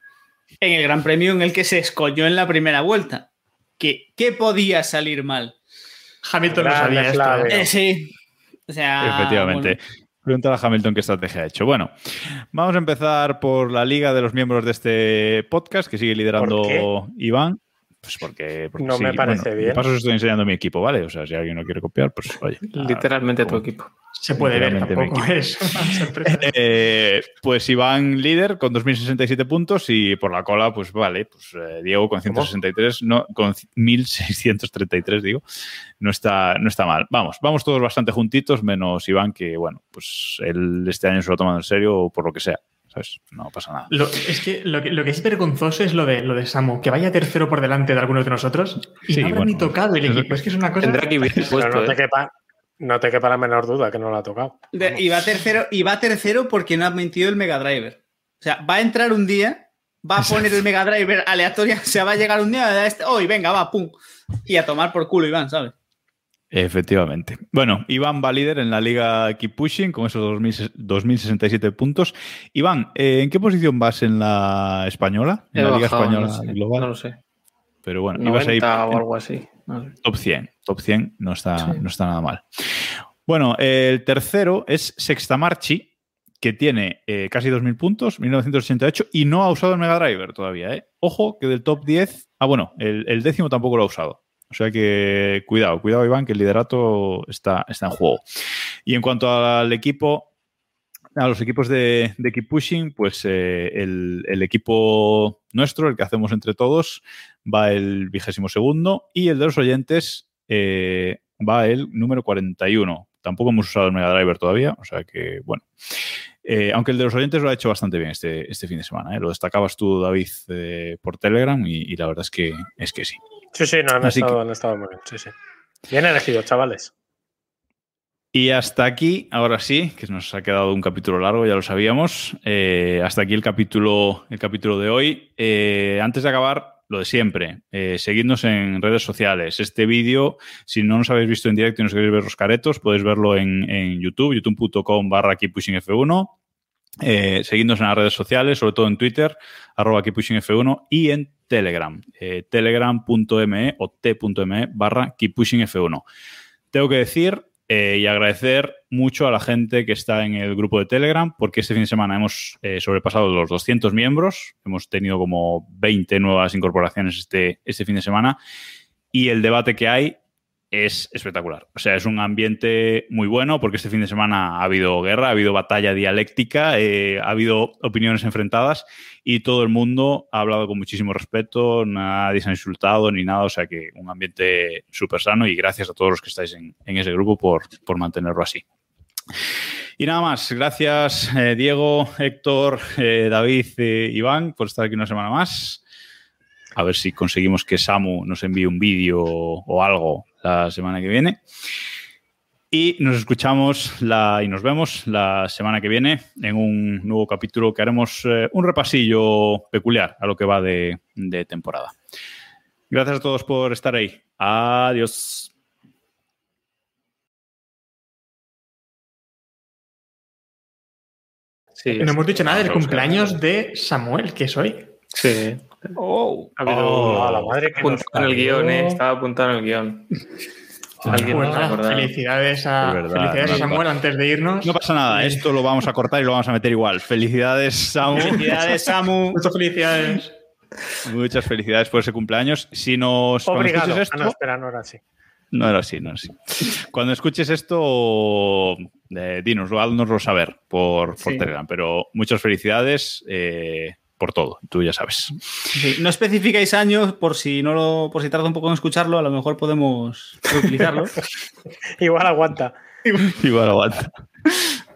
en el Gran Premio en el que se escoñó en la primera vuelta. ¿Qué, qué podía salir mal?
Hamilton no sabía esto.
clave.
¿eh?
Eh, sí. O sea,
Efectivamente.
bueno,
Preguntar a Hamilton qué estrategia ha hecho. Bueno, vamos a empezar por la liga de los miembros de este podcast que sigue liderando
¿Por
Iván. Pues porque, porque
No me parece
Bueno,
bien.
De paso os estoy enseñando mi equipo, ¿vale? O sea, si alguien no quiere copiar, pues oye.
Literalmente tu equipo.
Se puede ver, tampoco es.
Eh, pues Iván líder con 2.067 puntos y por la cola, pues vale, pues eh, Diego con 163, no, con 1.633 digo, no está, no está mal. Vamos, vamos todos bastante juntitos, menos Iván que, bueno, pues él este año se lo ha tomado en serio o por lo que sea, ¿sabes? No pasa nada.
Lo- es que lo, que lo que es vergonzoso es lo de, lo de Samu, que vaya tercero por delante de algunos de nosotros y
Sí,
no habrá
bueno,
ni tocado el equipo. Es que es una cosa.
Tendrá que
Pero no te
¿eh?
quepa, no te quepa la menor duda que no lo ha tocado.
de- y, va tercero, y va tercero porque no ha metido el Mega Driver. O sea, va a entrar un día, va a poner el Mega Driver aleatoria, se va a llegar un día, este, hoy venga, va, pum. Y a tomar por culo, Iván, ¿sabes?
Efectivamente. Bueno, Iván va líder en la liga Keep Pushing con esos 2000 2.067 puntos. Iván, eh, ¿en qué posición vas en la española? En
He
la liga
bajado,
española
no sé,
global.
No lo sé.
Pero bueno, ibas
90
ahí
o algo así. No sé.
top 100. Top 100 no está,
Sí.
no está nada mal. Bueno, el tercero es Sextamarchi, que tiene eh, casi 2.000 puntos, 1.988, y no ha usado el Mega Driver todavía. ¿eh? Ojo que del top 10, ah, bueno, el, el décimo tampoco lo ha usado. O sea que cuidado, cuidado, Iván, que el liderato está, está en juego. Y en cuanto al equipo, a los equipos de, de Keep Pushing, pues eh, el, el equipo nuestro, el que hacemos entre todos, va el vigésimo segundo y el de los oyentes eh, va el número 41. Tampoco hemos usado el Mega Driver todavía, o sea que, bueno. Eh, aunque el de los oyentes lo ha hecho bastante bien este, este fin de semana. ¿eh? Lo destacabas tú, David, por Telegram y, y la verdad es que, es que sí.
Sí, sí, no, han, estado, han estado muy bien. Sí, sí. Bien elegido, chavales.
Y hasta aquí, ahora sí, que nos ha quedado un capítulo largo, ya lo sabíamos. Eh, hasta aquí el capítulo, el capítulo de hoy. Eh, antes de acabar, lo de siempre, eh, seguidnos en redes sociales. Este vídeo, si no nos habéis visto en directo y nos queréis ver los caretos, podéis verlo en, en YouTube, youtube.com barra keeppushingf1. Eh, seguidnos en las redes sociales, sobre todo en Twitter, arroba keeppushingf1 y en Telegram, eh, telegram.me o t.me barra keeppushingf1. Tengo que decir eh, y agradecer mucho a la gente que está en el grupo de Telegram, porque este fin de semana hemos eh, sobrepasado los 200 miembros, hemos tenido como 20 nuevas incorporaciones este, este fin de semana, y el debate que hay es espectacular. O sea, es un ambiente muy bueno, porque este fin de semana ha habido guerra, ha habido batalla dialéctica, eh, ha habido opiniones enfrentadas, y todo el mundo ha hablado con muchísimo respeto, nadie se ha insultado ni nada, o sea que un ambiente súper sano y gracias a todos los que estáis en, ese grupo por, por, mantenerlo así. Y nada más, gracias eh, Diego, Héctor, eh, David, eh, Iván por estar aquí una semana más. A ver si conseguimos que Samu nos envíe un vídeo o algo la semana que viene. Y nos escuchamos la, y nos vemos la semana que viene en un nuevo capítulo que haremos eh, un repasillo peculiar a lo que va de, de temporada. Gracias a todos por estar ahí. Adiós.
Sí,
no hemos dicho nada del cumpleaños de Samuel, que es hoy.
sí.
Oh.
Ha habido
Oh.
Ah, la madre que nos
apuntado en el guion, ¿eh? Estaba apuntado en el guion. Alguien acordaba.
felicidades a,
verdad,
felicidades a Samuel antes de irnos.
No pasa nada, esto lo vamos a cortar y lo vamos a meter igual. Felicidades, Samu.
Felicidades, Samu.
Muchas felicidades.
Muchas felicidades por ese cumpleaños. Si nos
Obrigado. Ah,
esto,
no, espera, no era así.
no era así, no era así. Cuando escuches esto, eh, dinoslo, haznoslo saber por, por
Sí.
Telegram. Pero muchas felicidades eh, por todo, tú ya sabes.
Sí, no especificáis años por si no lo, por si tarda un poco en escucharlo, a lo mejor podemos utilizarlo.
Igual aguanta.
Igual aguanta.